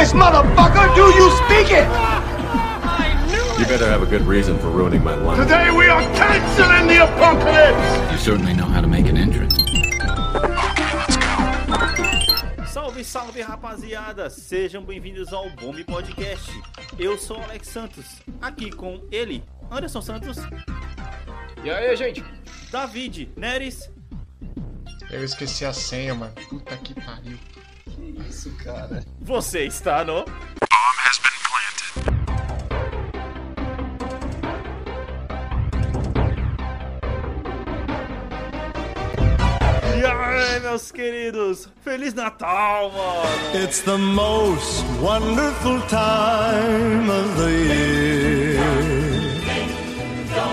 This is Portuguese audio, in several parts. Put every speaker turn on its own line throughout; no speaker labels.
English, motherfucker! Do you speak it?
You better have a good reason for ruining my life.
Today we are canceling the apocalypse!
You certainly know how to make an entrance.
Salve, salve rapaziada! Sejam bem-vindos ao Bombe Podcast. Eu sou o Alex Santos, aqui com ele, Anderson Santos,
E aí, gente?
David Neres
Eu esqueci a senha, mano. Puta que pariu.
Que isso, cara?
Você está no. E aí, meus queridos? Feliz Natal, mano!
It's the most wonderful time of the year.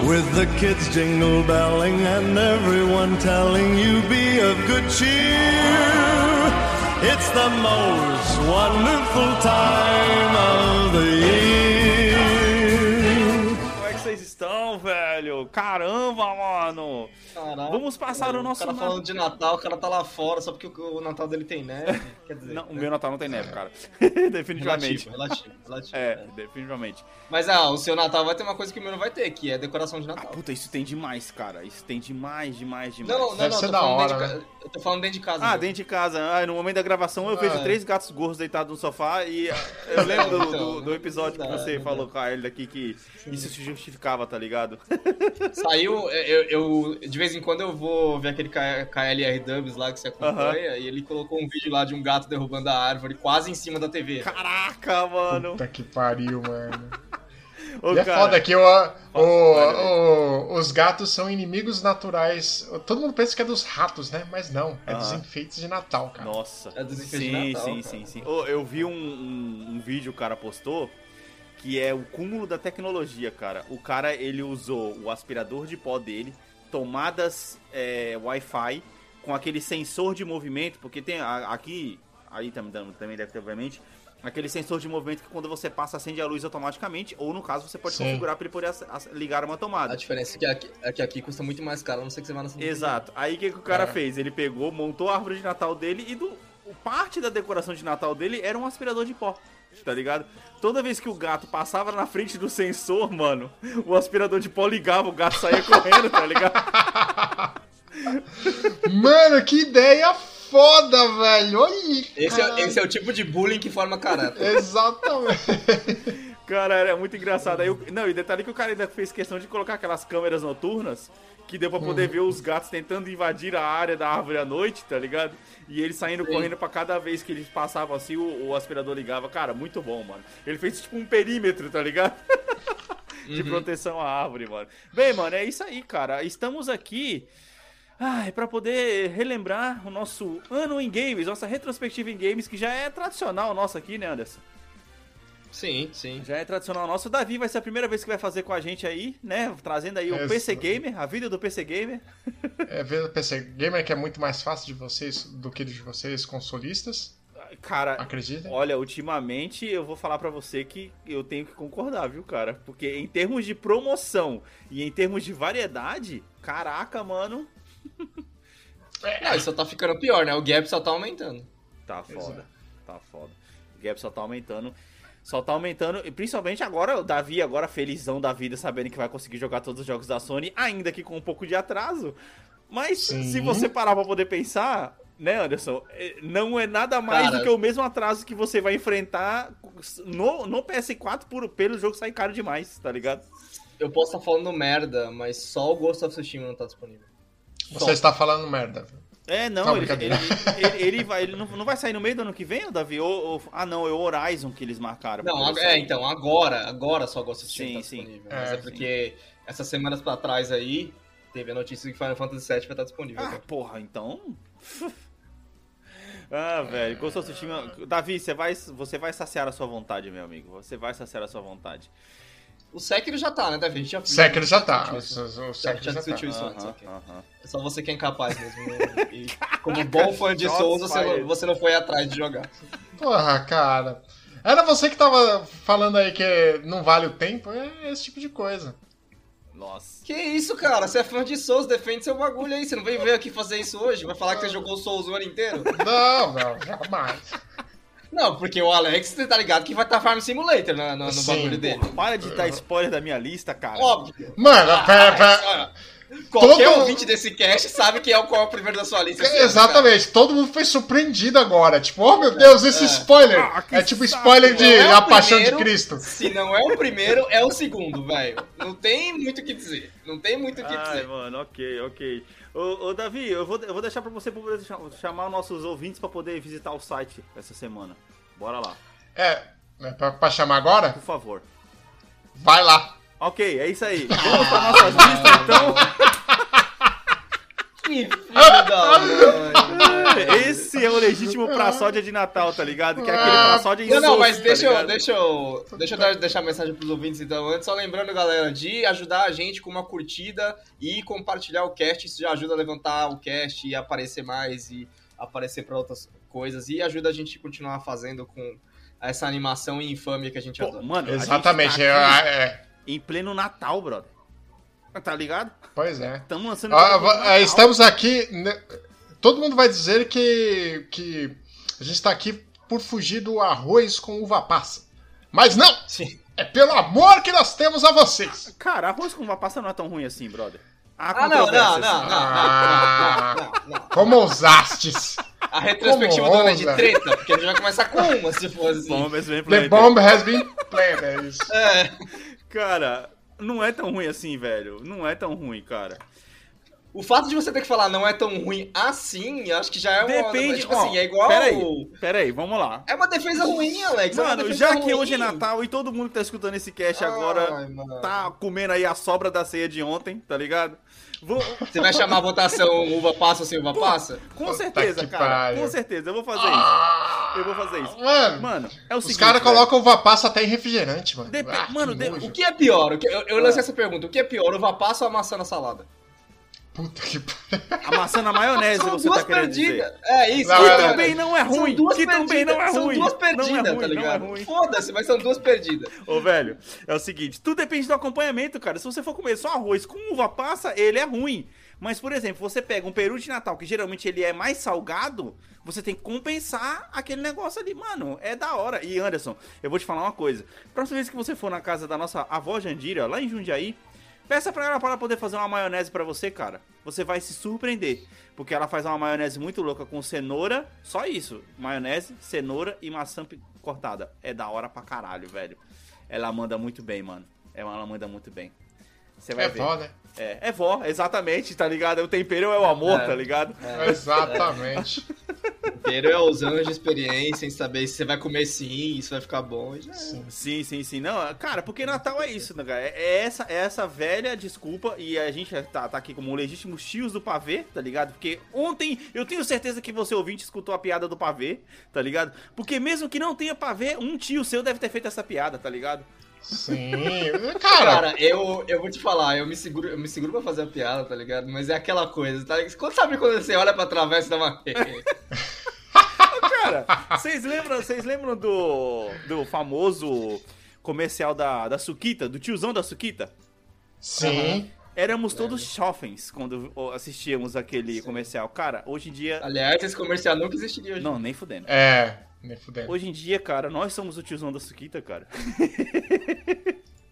With the kids jingle belling and everyone telling you be of good cheer. It's the most wonderful time of the year.
Como é que vocês estão, velho? Caramba, mano!
Caraca,
Vamos passar o
O
nosso
cara
Natal.
falando de Natal, o cara tá lá fora só porque o o Natal dele tem neve. Quer dizer,
Não, o
né?
meu Natal não tem neve, cara. Definitivamente.
relativo, relativo, relativo.
É,
é.
definitivamente.
Mas ah, o seu Natal vai ter uma coisa que o meu não vai ter, que é decoração de
Ah,
Natal.
puta, isso tem demais, cara. Isso tem demais, demais, demais.
não, não, não,
Deve
não,
ser
tô
da hora,
de
né?
Eu tô falando dentro de casa.
Ah,
meu.
dentro de casa. Ah, no momento da gravação eu
Ah,
vejo
é.
três gatos gordos deitados no sofá e ah, eu lembro do,
Então,
do- do episódio que você falou com a ele daqui que isso se justificava, tá ligado?
Saiu, eu, eu- de vez em quando eu vou ver aquele KLR Dubs lá que você acompanha, e ele colocou um vídeo lá de um gato derrubando a árvore quase em cima da TV.
Caraca, mano.
Puta que pariu, mano.
Ô,
E é
cara,
foda que o, o- os gatos são inimigos naturais. Todo mundo pensa que é dos ratos, né? Mas não, é dos
Aham.
enfeites de Natal, cara.
Nossa.
É dos enfeites de
sim,
Natal,
sim,
cara.
sim, sim. Ô, eu vi um, um, um vídeo que o cara postou que é o cúmulo da tecnologia, cara. O cara, ele usou o aspirador de pó dele, tomadas é, Wi-Fi, com aquele sensor de movimento, porque tem a- aqui, aí também, também deve ter, obviamente, aquele sensor de movimento que quando você passa acende a luz automaticamente, ou no caso você pode
Sim.
configurar para ele poder ligar uma tomada.
A diferença é que aqui, é que aqui custa muito mais caro, a não sei que você vá nessa
Exato. Aí o que, que o cara
É.
fez? Ele pegou, montou a árvore de Natal dele e do, parte da decoração de Natal dele era um aspirador de pó. Tá ligado? Toda vez que o gato passava na frente do sensor, mano, o aspirador de pó ligava, o gato saía correndo, tá ligado?
Mano, que ideia foda, velho. Olha aí.
Esse é, esse é o tipo de bullying que forma caráter.
Exatamente.
Cara, era muito engraçado. Aí, o- não, e detalhe que o cara ainda fez questão de colocar aquelas câmeras noturnas que deu pra poder ver os gatos tentando invadir a área da árvore à noite, tá ligado? E eles saindo
Sim.
correndo pra cada vez que eles passavam assim, o, o aspirador ligava. Cara, muito bom, mano. Ele fez tipo um perímetro, tá ligado? de proteção à árvore, mano. Bem, mano, é isso aí, cara. Estamos aqui. Ai, pra poder relembrar o nosso ano em games, nossa retrospectiva em games, que já é tradicional nossa aqui, né, Anderson?
Sim, sim.
Já é tradicional nosso. O Davi vai ser a primeira vez que vai fazer com a gente aí, né? Trazendo aí o
Exato.
PC Gamer, a vida do PC Gamer.
É ver o PC Gamer que é muito mais fácil de vocês do que de vocês consolistas.
Cara,
Acreditem.
olha, ultimamente eu vou falar pra você que eu tenho que concordar, viu, cara? Porque em termos de promoção e em termos de variedade, caraca, mano,
Ah, isso só tá ficando pior, né? O gap só tá aumentando.
tá foda. Tá foda. O gap só tá aumentando. Só tá aumentando, e principalmente agora, o Davi, agora felizão da vida, sabendo que vai conseguir jogar todos os jogos da Sony, ainda que com um pouco de atraso. Mas
Sim.
se você parar pra poder pensar, né, Anderson? é- Não é nada mais
Cara.
do que o mesmo atraso que você vai enfrentar no, no PS4 por, pelo jogo sair caro demais, tá ligado?
Eu posso estar falando merda, mas só o Ghost of Tsushima não tá disponível.
Você está falando merda.
É, não,
Não,
ele, ele,
brincadeira.
ele- ele vai, ele não, não vai sair no meio do ano que vem, Davi? Ou, ou- ah, não, é o Horizon que eles marcaram.
Não, é, então, agora, agora só Ghost of Tsushima
Sim,
tá
sim.
disponível.
É,
mas é
sim.
porque essas semanas pra trás aí, teve a notícia que Final Fantasy VII vai estar disponível.
Ah,
cara.
porra, então. ah, velho, Ghost of Tsushima. Davi, você vai, você vai saciar a sua vontade, meu amigo. Você vai saciar a sua vontade.
O Sekiro já tá, né, Davi? A gente já,
Sekiro já tá. O, o, o
Já,
Sekiro
já
já
discutiu
tá.
isso antes,
Aham,
ok.
aham.
É só você que é incapaz mesmo. né? E como bom fã de Souls, você, você não foi atrás de jogar.
Porra, cara. Era você que tava falando aí que não vale o tempo? É esse tipo de coisa.
Nossa.
Que isso, cara? Você é fã de Souls, defende seu bagulho aí. Você não veio ver aqui fazer isso hoje? Vai falar que você jogou Souls o ano inteiro?
Não, não, jamais.
Não, porque o Alex, você tá ligado que vai estar Farm Simulator no, no, no
Sim,
bagulho dele.
Para de dar spoiler da minha lista, cara.
Óbvio.
Mano, pera, pera.
Olha, Qualquer
Todo-
ouvinte desse cast sabe que é o qual é o primeiro da sua lista. ano,
Exatamente, todo mundo foi surpreendido agora. Tipo, oh meu Deus, esse spoiler.
Ah,
é tipo
saco,
spoiler de
é
A Paixão de Cristo.
Se não é o primeiro, é o segundo, velho. Não tem muito o que dizer. Não tem muito o que
Ai,
dizer.
mano, ok, ok. Ô, ô, Davi, eu vou, eu vou deixar pra você poder chamar os nossos ouvintes pra poder visitar o site essa semana. Bora lá,
É, é pra, pra chamar agora?
por favor.
Vai lá.
Ok, é isso aí. Vamos pra nossas listas, então.
Que filho da mãe.
Esse é o legítimo praçódia de Natal, tá ligado? Que é aquele praçódia em
Não, não, mas
tá
deixa, eu,
ligado?
deixa eu, deixa eu dar, deixar a mensagem pros ouvintes então antes. Só lembrando, galera, de ajudar a gente com uma curtida e compartilhar o cast. Isso já ajuda a levantar o cast e aparecer mais e aparecer pra outras coisas. E ajuda a gente a continuar fazendo com essa animação e infâmia que a gente
Pô,
adora.
mano, a gente
Exatamente.
tá
é,
aqui
é,
em pleno Natal, brother. Tá ligado?
pois é.
Estamos lançando.
Ah, é, estamos aqui. Todo mundo vai dizer que, que a gente está aqui por fugir do arroz com uva passa. Mas não!
Sim.
É pelo amor que nós temos a vocês!
Cara, arroz com uva passa não é tão ruim assim, brother. Há
Ah, não, não, não, não, não,
Ah.
não, não, não.
Como ousastes!
A retrospectiva do ano é de treta, porque a gente vai começar com uma, se for assim.
Bom, mas bem
The
planted.
bomb has been planted. É isso.
É.
Cara, não é tão ruim assim, velho. Não é tão ruim, cara.
O fato de você ter que falar não é tão ruim assim, acho que já é uma.
Depende.
Tipo
ó,
assim, é igual.
Peraí, peraí, vamos lá.
É uma defesa ruim, Alex. é
Mano,
defesa
já que
ruim.
hoje é Natal e todo mundo que tá escutando esse cast agora
Ai, mano.
tá comendo aí a sobra da ceia de ontem, tá ligado? Vou...
Você vai chamar a votação uva passa ou sem uva passa?
Com certeza,
que
cara.
pariu.
Com certeza, eu vou fazer isso. Eu vou fazer isso.
Mano,
Mano, é o
os
seguinte.
caras
velho.
colocam uva passa até em refrigerante, mano.
Dep-
Ah,
mano,
que
de-.
O que é pior? O que- Eu, eu lancei essa pergunta. O que é pior, uva passa ou a maçã na salada?
Puta que pariu.
A maçã na maionese,
São
você
duas
tá querendo
perdidas.
dizer.
É isso.
Não,
Que
é,
cara.
também não é
São
ruim.
duas
Que também
perdidas,
não é
São
ruim.
duas
Não
perdidas,
é ruim,
tá
não é
ligado?
ruim.
Foda-se, mas são duas perdidas.
Ô, velho, é o seguinte, tudo depende do acompanhamento, cara. Se você for comer só arroz com uva passa, ele é ruim. Mas, por exemplo, você pega um peru de Natal, que geralmente ele é mais salgado, você tem que compensar aquele negócio ali, mano. É da hora. E, Anderson, eu vou te falar uma coisa. Próxima vez que você for na casa da nossa avó Jandira, lá em Jundiaí, peça pra ela para poder fazer uma maionese pra você, cara. Você vai se surpreender. Porque ela faz uma maionese muito louca com cenoura, só isso. Maionese, cenoura e maçã cortada. É da hora pra caralho, velho. Ela manda muito bem, mano. Ela manda muito bem. Você vai
É
ver.
né?
É, é vó, exatamente, tá ligado? O tempero é o amor,
É.
tá ligado?
Exatamente.
Inteiro é os anos de experiência em saber se você vai comer sim, isso vai ficar bom. já é.
Sim, sim, sim. Não, cara, porque Natal é isso, né, cara? É é essa, é essa velha desculpa e a gente tá, tá aqui como legítimos tios do pavê, tá ligado? Porque ontem eu tenho certeza que você ouvinte escutou a piada do pavê, tá ligado? Porque mesmo que não tenha pavê, um tio seu deve ter feito essa piada, tá ligado?
Sim. Cara,
Cara, eu, eu vou te falar, eu me seguro, eu me seguro pra fazer a piada, tá ligado? Mas é aquela coisa, tá ligado? Quando sabe quando você olha pra travessa da uma.
Cara, vocês lembram, vocês lembram do, do famoso comercial da, da Suquita, do tiozão da Suquita?
sim.
Éramos todos chofens quando assistíamos aquele comercial. Cara, hoje em dia.
Aliás, esse comercial nunca existiria hoje.
Não, nem fudendo.
É, nem fudendo.
Hoje em dia, cara, nós somos o tiozão da Suquita, cara.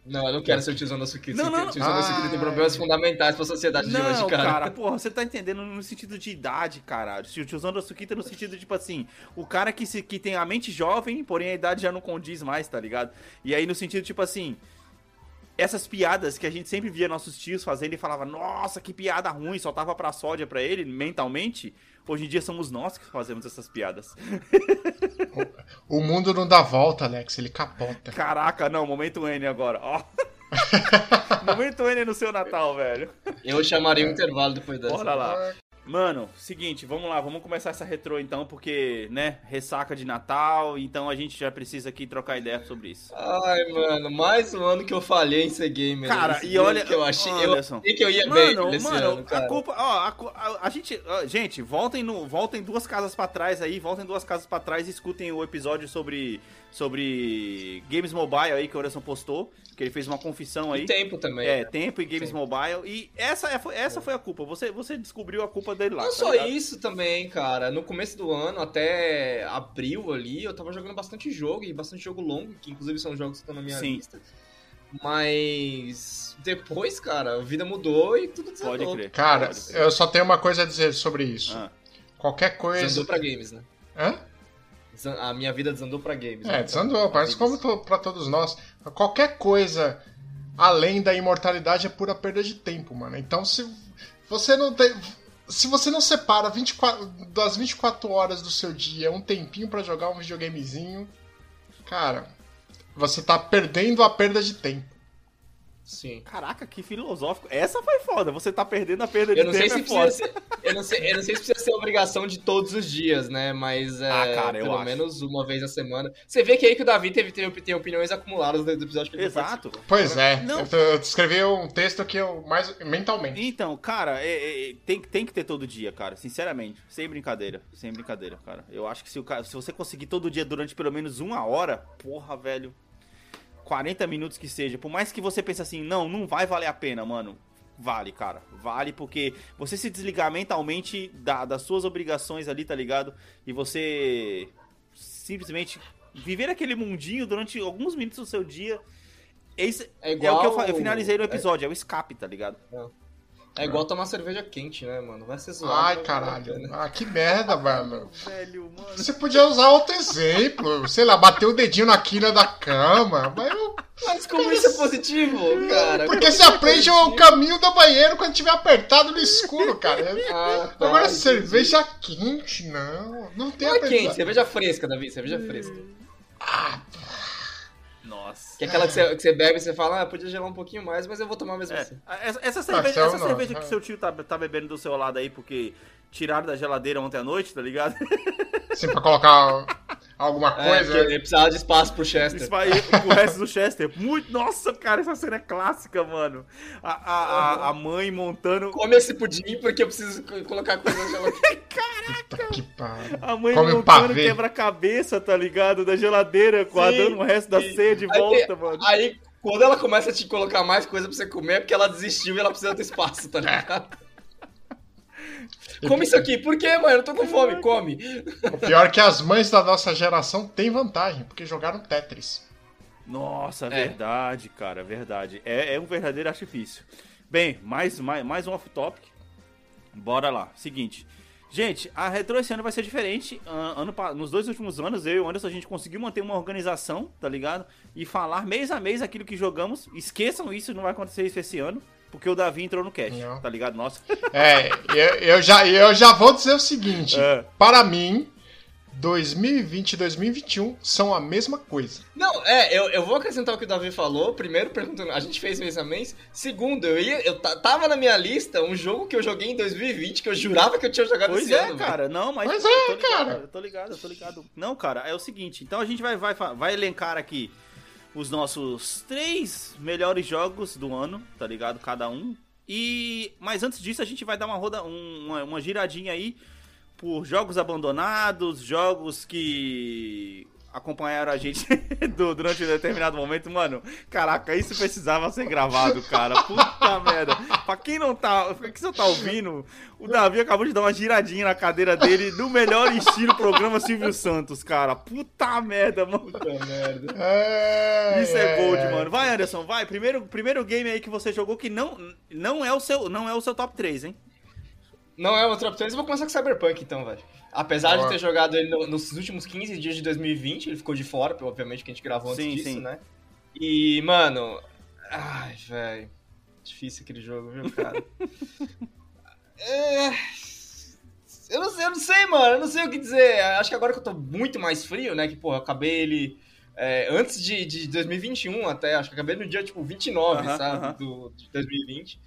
Não, eu não quero ser o tiozão da Suquita.
Não, não,
O tiozão da Suquita tem
Ah.
problemas fundamentais pra sociedade de hoje,
Não,
cara.
cara, porra, você tá entendendo no sentido de idade, caralho. O tiozão da Suquita no sentido, tipo assim, o cara que, se, que tem a mente jovem, porém a idade já não condiz mais, tá ligado? E aí no sentido, tipo assim, essas piadas que a gente sempre via nossos tios fazendo e falava, nossa, que piada ruim, só tava pra sódia pra ele, mentalmente. Hoje em dia somos nós que fazemos essas piadas.
O mundo não dá volta, Alex, ele capota.
Caraca, não, momento N agora, ó. momento N no seu Natal, velho.
Eu chamaria um intervalo depois dessa.
Bora lá. Mano, seguinte, vamos lá, vamos começar essa retrô então, porque, né, ressaca de Natal, então a gente já precisa aqui trocar ideia sobre isso.
Ai, mano, mais um ano que eu falhei em ser gamer.
Cara, e olha-
que eu achei, eu achei que eu ia bem
Mano,
nesse
mano,
ano, cara.
a culpa, ó, a, a- a gente, ó, gente, voltem no, voltem duas casas pra trás aí, voltem duas casas pra trás e escutem o episódio sobre sobre Games Mobile aí que o Anderson postou, que ele fez uma confissão aí.
E tempo também.
É,
né?
tempo e Games
Sim.
Mobile. E essa, é- foi- essa foi a culpa. Você, você descobriu a culpa dele lá.
Não
tá
só
ligado?
isso também, cara. No começo do ano, até abril ali, eu tava jogando bastante jogo, e bastante jogo longo, que inclusive são jogos que estão na minha
Sim.
lista. Mas depois, cara, a vida mudou e tudo desandou.
Pode crer.
Cara,
pode crer.
eu só tenho uma coisa a dizer sobre isso.
Ah,
Qualquer coisa.
Desandou pra games, né?
Hã?
A minha vida desandou pra games.
É,
né?
desandou,
games.
como to, pra todos nós. Qualquer coisa além da imortalidade é pura perda de tempo, mano. Então se você não tem. Se você não separa 24, das 24 horas do seu dia um tempinho pra jogar um videogamezinho, cara, você tá perdendo a perda de tempo.
Sim.
Caraca, que filosófico. Essa foi foda. Você tá perdendo a perda de
Eu não sei
tempo.
se
é foda.
precisa ser, eu não sei, eu não sei se precisa ser obrigação de todos os dias, né? Mas é,
Ah, cara, eu
pelo
acho.
menos uma vez a semana. Você vê que aí que o Davi teve, teve, tem opiniões acumuladas do episódio que ele
Exato.
Pois é,
Não.
eu, eu escrevi um texto que eu mais mentalmente.
Então, cara, é- é- tem, tem que ter todo dia, cara. Sinceramente. Sem brincadeira. Sem brincadeira, cara. Eu acho que se, o se você conseguir todo dia durante pelo menos uma hora, porra, velho. 40 minutos que seja. Por mais que você pense assim, não, não vai valer a pena, mano. Vale, cara. Vale porque você se desligar mentalmente da- das suas obrigações ali, tá ligado? E você simplesmente viver aquele mundinho durante alguns minutos do seu dia. Esse
É
é,
igual-
o que eu, eu finalizei no episódio, é o escape, tá ligado?
É igual tomar cerveja quente, né, mano? Vai ser zoado.
Ai,
a
caralho.
pena.
Ah, que merda, mano.
Velho, mano.
Você podia usar outro exemplo. Sei lá, bater o dedinho na quina da cama. Mas eu
Mas como isso é positivo, cara?
Porque você
é
aprende
positivo?
o caminho do banheiro quando tiver apertado no escuro, cara.
Ah, tá,
Agora,
entendi.
cerveja quente, não. Não tem
Não é quente, cerveja fresca, Davi, cerveja fresca.
Nossa.
Que é aquela que você, que você bebe e você fala, ah, podia gelar um pouquinho mais, mas eu vou tomar mesmo
É,
assim.
essa, essa cerveja,
então
essa
não,
cerveja
é.
que seu tio tá, tá bebendo do seu lado aí porque tiraram da geladeira ontem à noite, tá ligado?
Assim, pra colocar alguma
É,
coisa.
porque ele precisava de espaço pro Chester.
Vai o resto do Chester. Muito. Nossa, cara, essa cena é clássica, mano. A, a, a, a mãe montando.
Come esse pudim porque eu preciso co- colocar coisa na geladeira.
Puta que pariu.
A mãe
Come
montando quebra-cabeça, tá ligado? Da geladeira, guardando o resto da ceia de
Aí-
volta, mano.
Aí, quando ela começa a te colocar mais coisa pra você comer, é porque ela desistiu e ela precisa ter espaço, tá ligado? Come isso aqui. Por quê, mãe? Eu tô com fome. Come.
O pior é que as mães da nossa geração têm vantagem, porque jogaram Tetris.
Nossa,
É.
verdade, cara, verdade. É, é um verdadeiro artifício. Bem, mais, mais, mais um off-topic. Bora lá. Seguinte. Gente, a Retro esse ano vai ser diferente. Ano, nos dois últimos anos, eu e o Anderson, a gente conseguiu manter uma organização, tá ligado? E falar mês a mês aquilo que jogamos. Esqueçam isso, não vai acontecer isso esse ano. Porque o Davi entrou no cast,
Não.
tá ligado? Nossa.
É, eu, eu já, eu já vou dizer o seguinte:
É.
para mim, 2020 e 2021 são a mesma coisa.
Não, é, eu, eu vou acrescentar o que o Davi falou. Primeiro, perguntando, a gente fez mês a mês. Segundo, eu ia, eu ta- tava na minha lista um jogo que eu joguei em 2020 que eu jurava que eu tinha jogado
Pois
esse
é,
ano. velho.
cara. Não, mas.
Pois
eu
é,
tô ligado,
cara.
Eu tô ligado, eu tô ligado. Não, cara, é o seguinte. Então a gente vai, vai, vai elencar aqui os nossos três melhores jogos do ano, tá ligado? Cada um. E. Mas antes disso, a gente vai dar uma roda, um- uma, uma giradinha aí por jogos abandonados, jogos que acompanharam a gente do- durante um determinado momento. Mano, caraca, isso precisava ser gravado, cara. Puta merda. Pra quem não tá. Pra quem você tá ouvindo, o Davi acabou de dar uma giradinha na cadeira dele no melhor estilo programa Silvio Santos, cara. Puta merda, mano.
Puta merda.
É,
Isso é gold, mano. Vai, Anderson, vai. Primeiro, primeiro game aí que você jogou que não, não, é, o seu, não é o seu top 3, hein?
Não é top 3, eu vou começar com Cyberpunk então, velho. Apesar de ter jogado ele no- nos últimos 15 dias de 2020, ele ficou de fora, obviamente, que a gente gravou antes
Sim,
disso,
sim.
né? E, mano. Ai, velho. Difícil aquele jogo, viu, cara? É, Eu não, sei, eu não sei, mano. Eu não sei o que dizer. Acho que agora que eu tô muito mais frio, né? Que, porra, eu acabei ele. é, antes de, de 2021 até, acho que acabei no dia, tipo, 29,
Aham,
sabe?
aham.
Do, de 2020.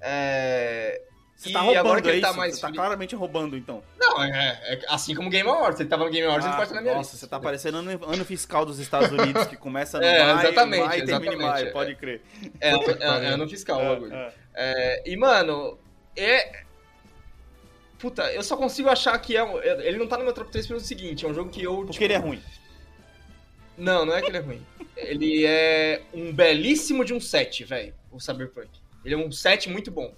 É,
Você
E
tá roubando,
agora que ele
é
tá mais
Você tá claramente roubando, então.
Não, é, é assim como o Game Awards. Ele tava no Game Awards, ele
Ah,
pode estar na minha
nossa,
lista.
você tá parecendo ano, ano fiscal dos Estados Unidos, que começa no
É,
maio,
exatamente,
maio e termina em maio,
é.
pode crer.
É, é, é, ano fiscal o bagulho.
É,
É, e, mano, é. Puta, eu só consigo achar que é um. Ele não tá no meu top 3 pelo seguinte: é um jogo que eu.
Porque ele é ruim.
Não, não é que ele é ruim. Ele é um belíssimo de um 7, velho. O Cyberpunk. Ele é um 7 muito bom.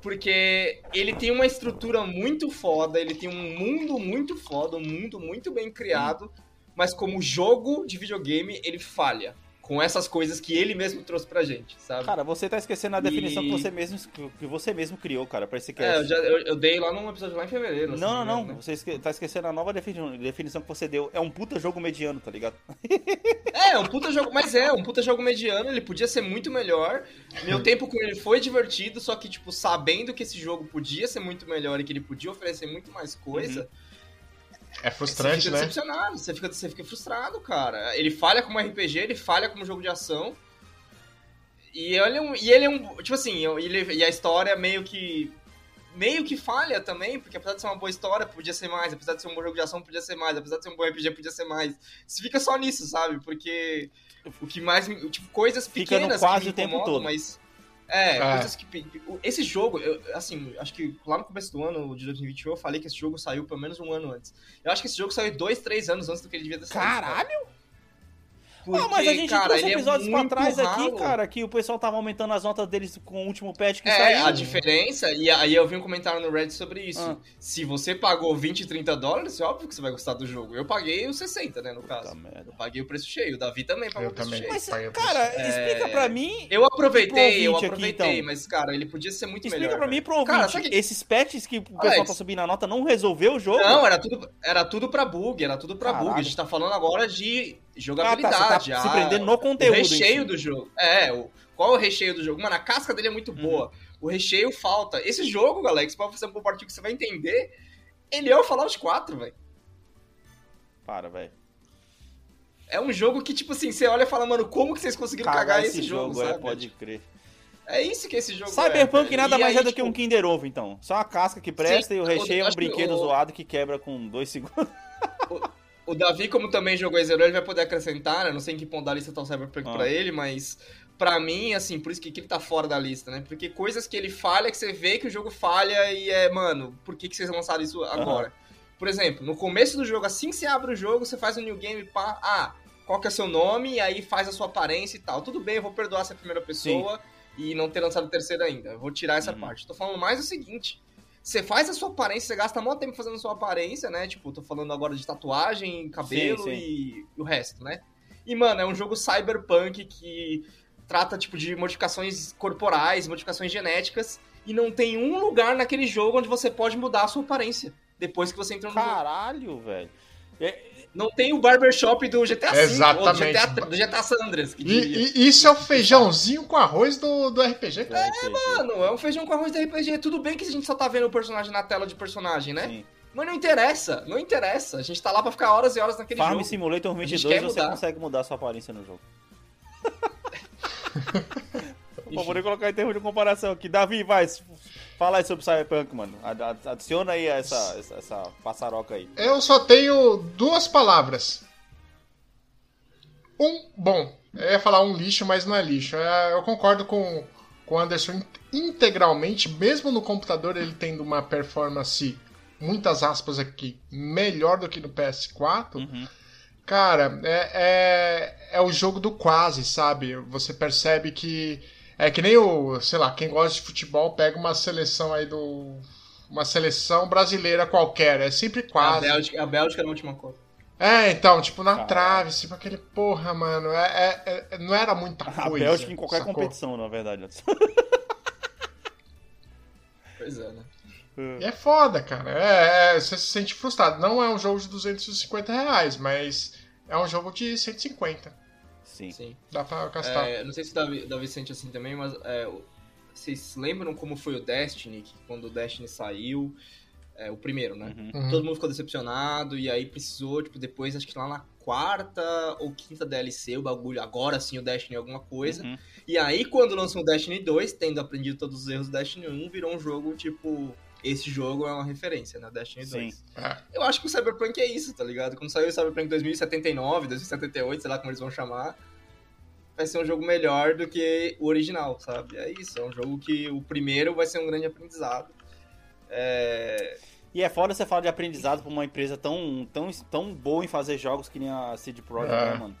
Porque ele tem uma estrutura muito foda, ele tem um mundo muito foda, um mundo muito bem criado, mas como jogo de videogame, ele falha. Com essas coisas que ele mesmo trouxe pra gente, sabe?
Cara, você tá esquecendo a definição
E-
que você mesmo que você mesmo criou, cara, pra esse
é,
cast.
eu, já, eu, eu dei lá num episódio lá em fevereiro.
Não, não, não.
né?
Você esque- tá esquecendo a nova defini- definição que você deu. É um puta jogo mediano, tá ligado?
É, um puta jogo, mas é, um puta jogo mediano, ele podia ser muito melhor. Meu tempo com ele foi divertido, só que, tipo, sabendo que esse jogo podia ser muito melhor e que ele podia oferecer muito mais coisa,
É frustrante,
você fica
né?
decepcionado, você fica, você fica frustrado, cara. Ele falha como RPG, ele falha como jogo de ação. E ele é um. E ele é um tipo assim, ele, e a história meio que. Meio que falha também, porque apesar de ser uma boa história, podia ser mais. Apesar de ser um bom jogo de ação, podia ser mais. Apesar de ser um bom RPG, podia ser mais. Você fica só nisso, sabe? Porque o que mais. Tipo, coisas
Fica no
pequenas
quase
que me
o tempo todo.
mas. É,
É.
coisas que. Esse jogo, eu, assim, acho que lá no começo do ano de 2021 eu falei que esse jogo saiu pelo menos um ano antes. Eu acho que esse jogo saiu dois, três anos antes do que ele devia ter saído. cara. Porque,
ah, mas a gente
cara,
trouxe
é
episódios pra
muito
trás aqui,
ralo.
cara, que o pessoal tava aumentando as notas deles com o último patch que
É,
saiu.
a diferença, e aí eu vi um comentário no Reddit sobre isso.
Ah.
Se você pagou 20, 30 dólares, é óbvio que você vai gostar do jogo. Eu paguei os 60, né, no caso.
Merda.
Eu paguei o preço cheio. O Davi também pagou
Eu
o preço
também.
cheio.
Mas, cara,
É.
explica pra mim.
Eu aproveitei, eu
ouvinte aqui,
aproveitei,
então.
mas, cara, ele podia ser muito
Explica
melhor.
pra mim
cara.
pro ouvinte.
Cara, sabe que-
Esses patches que o pessoal
Alex.
tá subindo a nota não resolveu o jogo?
Não, era tudo, era tudo pra bug, era tudo pra
Caralho.
bug. A gente tá falando agora de
Ah, tá,
jogabilidade.
Tá se prendendo no
o
conteúdo. em
recheio do jogo. É, o, qual é o recheio do jogo? Mano, a casca dele é muito
Uhum.
boa. O recheio falta. Esse jogo, galera, que você pode fazer um bom partido que você vai entender, ele é o Fallout 4, velho.
Para, velho.
É um jogo que, tipo assim, você olha e fala, mano, como que vocês conseguiram cagar, esse jogo,
é,
sabe?
pode crer.
É isso que esse jogo
Cyberpunk
é.
nada mais
aí,
é do que
tipo,
um Kinder Ovo, então. Só a casca que presta
Sim,
e o recheio é um
que
brinquedo
o-
zoado que quebra com dois segundos.
O Davi, como também jogou zerou, ele vai poder acrescentar, né? Não sei em que ponto da lista tá o Cyberpunk
Ah.
pra ele, mas pra mim, assim, por isso que, que ele tá fora da lista, né? Porque coisas que ele falha, que você vê que o jogo falha e é, mano, por que, que vocês lançaram isso agora? Por exemplo, no começo do jogo, assim que você abre o jogo, você faz um new game, pá, ah, qual que é o seu nome, e aí faz a sua aparência e tal. Tudo bem, eu vou perdoar essa primeira pessoa e não ter lançado a terceira ainda. Eu vou tirar essa
Uhum.
parte. Tô falando mais o seguinte. Você faz a sua aparência, você gasta muito tempo fazendo a sua aparência, né? Tipo, tô falando agora de tatuagem, cabelo
Sim, sim.
E, e o resto, né? E, mano, é um jogo cyberpunk que trata, tipo, de modificações corporais, modificações genéticas, e não tem um lugar naquele jogo onde você pode mudar a sua aparência depois que você entrou no jogo.
Caralho, velho. É,
Não tem o barbershop do GTA V, ou do
Exatamente.
GTA, do GTA San Andreas, que
E,
diria.
e isso é o feijãozinho com arroz do, do RPG, cara.
é,
Mano, é um feijão com arroz de RPG. Tudo bem que a gente só tá vendo o personagem na tela de personagem, né?
Sim.
Mas não interessa, não interessa. A gente tá lá pra ficar horas e horas naquele
Farm
jogo.
Simulator
A gente
22
quer
você
mudar.
consegue mudar sua aparência no jogo. Vou poder colocar em termos de comparação aqui. Davi, vai, fala aí sobre Cyberpunk, mano. Ad- ad- Adiciona aí essa, essa, passaroca aí.
Eu só tenho duas palavras. Um, bom, eu ia falar um lixo, mas não é lixo. É, Eu concordo com, com o Anderson in- integralmente, mesmo no computador ele tendo uma performance, muitas aspas aqui, melhor do que no PS4.
Uhum.
Cara, é, é, é o jogo do quase, sabe? Você percebe que. É que nem o, sei lá, quem gosta de futebol pega uma seleção aí do. Uma seleção brasileira qualquer, é sempre
A
quase.
Bélgica, a Bélgica na última Copa.
É, então, tipo, na
Caralho.
trave, tipo, aquele porra, mano. É, é- é- não era muita
A
coisa.
Bélgica em qualquer
sacou?
competição, na verdade.
Pois é, né?
E é foda, cara. É, é, você se sente frustrado. Não é um jogo de 250 reais, mas é um jogo de 150.
Sim.
Sim.
Dá pra gastar.
É, não sei se o Davi, Davi sente assim também, mas é, vocês lembram como foi o Destiny? Que quando o Destiny saiu, é, o primeiro, né?
Uhum.
Uhum.
Todo mundo ficou decepcionado e aí precisou, tipo, depois, acho que lá na quarta ou quinta DLC, o bagulho, agora sim o Destiny alguma coisa.
Uhum.
E aí, quando lançou o Destiny 2, tendo aprendido todos os erros do Destiny 1, virou um jogo, tipo, esse jogo é uma referência, né? Destiny
Sim.
2.
É.
Eu acho que o Cyberpunk é isso, tá ligado? Quando saiu o Cyberpunk 2079, 2078, sei lá como eles vão chamar, vai ser um jogo melhor do que o original, sabe? É isso, é um jogo que o primeiro vai ser um grande aprendizado. É...
E é foda você falar de aprendizado pra uma empresa tão, tão, tão boa em fazer jogos que nem a CD Projekt,
É.
né, mano?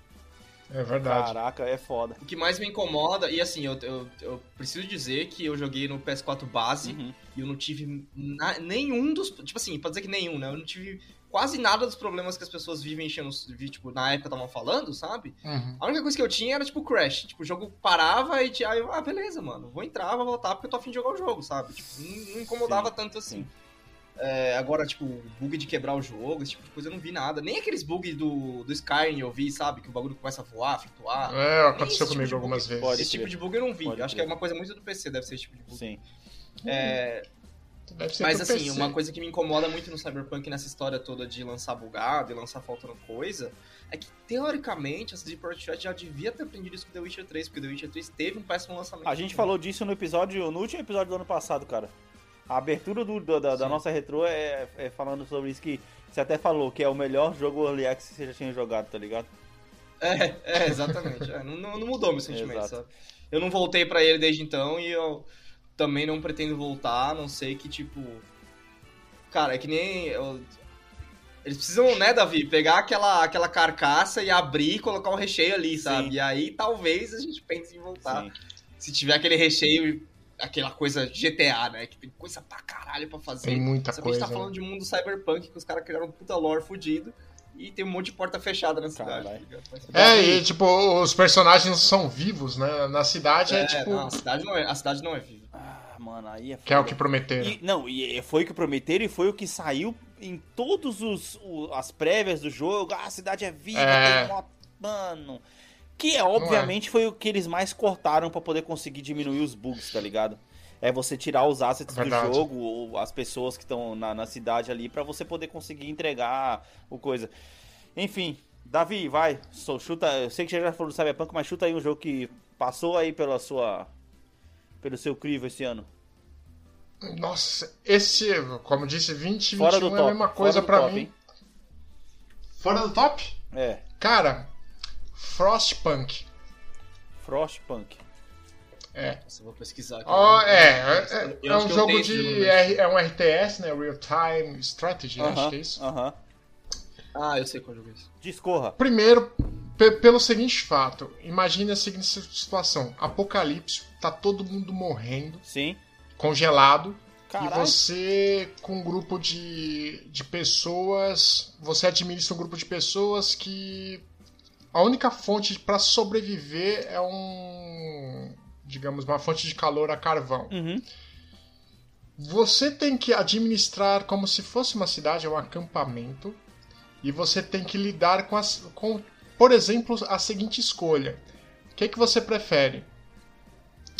É verdade.
Caraca, é foda.
O que mais me incomoda, e assim, eu, eu, eu preciso dizer que eu joguei no PS4 base
Uhum.
e eu não tive na- nenhum dos. Tipo assim, pra dizer que nenhum, né? Eu não tive quase nada dos problemas que as pessoas vivem enchendo, tipo, na época estavam falando, sabe?
Uhum.
A única coisa que eu tinha era, tipo, Crash. Tipo, o jogo parava e tinha- aí eu, ah, beleza, mano, vou entrar, vou voltar porque eu tô afim de jogar o jogo, sabe? Tipo, não, não incomodava tanto assim. É, agora, tipo, bug de quebrar o jogo, esse tipo de coisa eu não vi nada. Nem aqueles bugs do, do Skyrim eu vi, sabe? Que o bagulho começa a voar, flutuar.
É, aconteceu
esse tipo
comigo
de
algumas
bug.
vezes.
Pode
Esse tipo de bug eu não vi.
Pode
acho que é uma coisa muito do PC, deve ser esse tipo de bug.
Sim.
É, mas assim,
PC.
uma coisa que me incomoda muito no Cyberpunk nessa história toda de lançar bugado e lançar faltando coisa, é que teoricamente a CD Projekt Red já devia ter aprendido isso com The Witcher 3, porque The Witcher 3 teve um péssimo lançamento.
A gente falou disso no episódio, no último episódio do ano passado, cara. A abertura do- do- da, da nossa retrô é, é falando sobre isso que você até falou que é o melhor jogo Early Access que você já tinha jogado, tá ligado?
É, é, exatamente. É, não, não- mudou meu sentimento,
Exato.
sabe? Eu não voltei pra ele desde então e eu também não pretendo voltar, a não sei que, tipo. Cara, é que nem. eu- Eles precisam, né, Davi, pegar aquela, aquela carcaça e abrir e colocar o recheio ali, sabe?
Sim.
E aí talvez a gente pense em voltar.
Sim.
Se tiver aquele recheio, aquela coisa GTA, né? Que tem coisa pra caralho pra fazer.
Tem muita
Só que a gente
coisa.
tá falando de mundo cyberpunk, que os caras criaram um puta lore fudido. E tem um monte de porta fechada na cidade. Tá
É, e tipo, os personagens são vivos, né? Na cidade é,
É,
tipo.
não, a cidade não é, a cidade não é viva.
Ah, mano, aí é
Que é o
foda.
que prometeram.
E, não, e foi o que prometeram e foi o que saiu em todos os o- as prévias do jogo. Ah, a cidade é viva,
É.
Mano. Que é, obviamente foi o que eles mais cortaram pra poder conseguir diminuir os bugs, tá ligado? É você tirar os assets
Verdade.
do jogo, ou as pessoas que estão na, na cidade ali, pra você poder conseguir entregar o coisa. Enfim, Davi, vai. só chuta. Eu sei que você já falou do Cyberpunk, mas chuta aí um jogo que passou aí pela sua. pelo seu crivo esse ano.
Nossa, esse, como eu disse, 2021
Fora do
é a mesma coisa
top,
mim.
hein?
Fora do top?
É,
Cara, Frostpunk.
Frostpunk.
É.
Nossa, vou pesquisar aqui.
Ó, é, é, é
acho
um jogo de. R- é um RTS, né? Real Time Strategy, acho
Aham,
que é isso.
aham.
Ah, eu sei qual jogo é esse.
Discorra.
Primeiro, pe- pelo seguinte fato: imagine a seguinte situação: apocalipse, tá todo mundo morrendo,
Sim.
congelado.
Caralho.
E você, com um grupo de, de pessoas, você administra um grupo de pessoas que a única fonte para sobreviver é um, digamos, uma fonte de calor a carvão.
Uhum.
Você tem que administrar como se fosse uma cidade, é um acampamento, e você tem que lidar com, as, com por exemplo, a seguinte escolha: o que, que você prefere?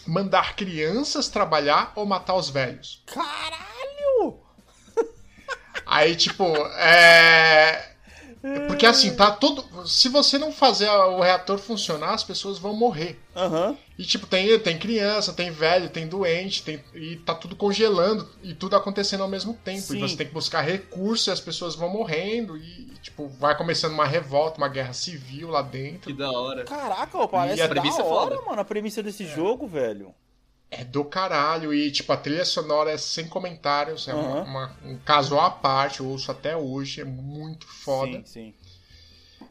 Mandar crianças trabalhar ou matar os velhos?
Caralho!
Aí, tipo, é. Porque assim, tá todo. Se você não fazer o reator funcionar, as pessoas vão morrer.
Aham.
E tipo, tem, tem criança, tem velho, tem doente, tem, e tá tudo congelando e tudo acontecendo ao mesmo tempo.
Sim.
E você tem que buscar recursos e as pessoas vão morrendo. E, tipo, vai começando uma revolta, uma guerra civil lá dentro.
Que da hora.
Caraca, ó, parece
E a
da
premissa é
hora,
foda.
mano, a premissa desse jogo, velho.
É do caralho. E, tipo, a trilha sonora é sem comentários. É uma-
Aham.
uma- um caso à parte, eu ouço até hoje. É muito foda.
Sim, sim.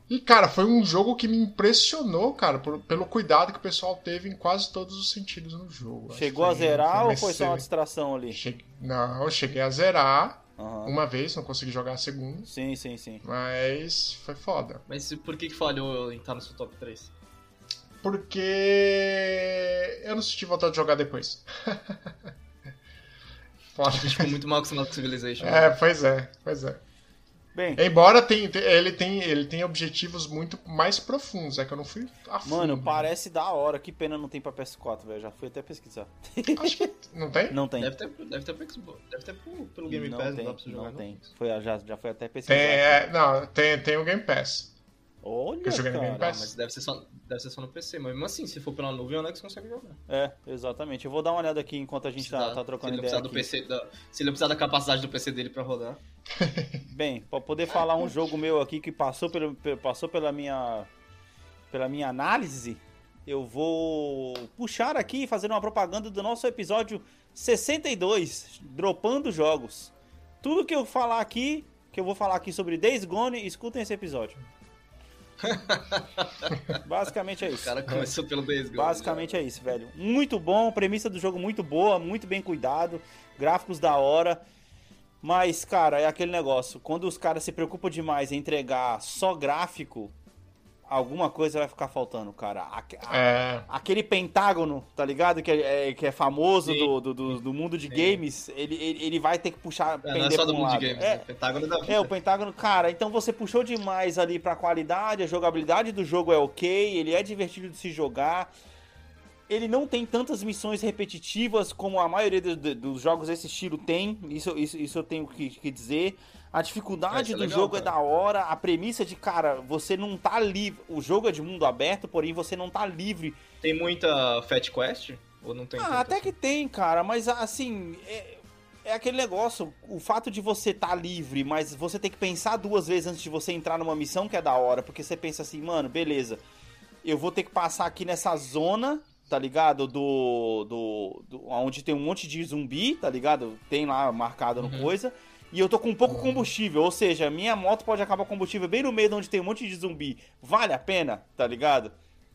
E, cara, foi um jogo que me impressionou, cara, por- pelo cuidado que o pessoal teve em quase todos os sentidos no jogo.
Chegou a
foi-
zerar
uma
ou foi só uma distração ali?
Cheguei- Não, eu cheguei a zerar
Aham.
uma vez, não consegui jogar a segunda,
Sim, sim, sim.
mas foi foda.
Mas por que que falhou em estar no seu top 3?
Porque eu não senti vontade de jogar depois. foda.
A gente ficou muito mal com Civilization.
É, pois é, pois é.
Bem,
Embora tem, ele, tem, ele tem objetivos muito mais profundos, é que eu não fui a fundo.
mano, parece da hora. Que pena não tem pra PS4, velho. Já fui até pesquisar.
Acho que não tem?
Não tem.
Deve ter, deve ter pro Xbox. Deve ter pelo Game
não
Pass,
tem,
não dá pra você jogar.
não tem. Foi, já, já foi até pesquisar.
Tem, é, não, tem, tem o Game Pass.
Olha,
Eu joguei no Game
cara.
Pass.
Mas deve ser, só, deve ser só no PC. Mas mesmo assim, se for pela nuvem, o Alex consegue jogar.
É, exatamente. Eu vou dar uma olhada aqui enquanto a gente
Se
tá,
dá-
tá
se
trocando
ele
ideia
do. PC, da- se ele precisar da capacidade do PC dele pra rodar.
Bem, pra poder falar um jogo meu aqui que passou, pelo, pe- passou pela minha pela minha análise, eu vou puxar aqui e fazer uma propaganda do nosso episódio 62, dropando jogos. Tudo que eu falar aqui, que eu vou falar aqui sobre Days Gone, escutem esse episódio. Basicamente é
O
isso.
cara começou pelo Days Gone.
Basicamente é isso, velho. Muito bom, premissa do jogo muito boa, muito bem cuidado, gráficos da hora. Mas, cara, é aquele negócio. Quando os caras se preocupam demais em entregar só gráfico, alguma coisa vai ficar faltando, cara. Aque- a-
É.
Aquele pentágono, tá ligado? Que é, é- que é famoso
Sim.
do, do, do- do mundo de games, ele, ele, ele vai ter que puxar.
É, não é só do
um
mundo de
lado.
games,
É,
né? Pentágono da vida.
é, o Pentágono, cara, então você puxou demais ali pra qualidade, a jogabilidade do jogo é ok, ele é divertido de se jogar. Ele não tem tantas missões repetitivas como a maioria do- do- dos jogos desse estilo tem, isso, isso, isso eu tenho que, que dizer. A dificuldade
é
do
legal,
jogo é
cara.
da hora, a premissa de, cara, você não tá livre. O jogo é de mundo aberto, porém você não tá livre
Tem muita Fat Quest? Ou não tem
ah, até que tem, cara, mas assim, é, é aquele negócio, o fato de você estar tá livre, mas você tem que pensar duas vezes antes de você entrar numa missão que é da hora, porque você pensa assim, mano, beleza, eu vou ter que passar aqui nessa zona, tá ligado? Do, do, do onde tem um monte de zumbi, tá ligado? Tem lá marcado no
Uhum.
coisa. E eu tô com pouco combustível, ou seja, minha moto pode acabar o combustível bem no meio de onde tem um monte de zumbi. Vale a pena, tá ligado?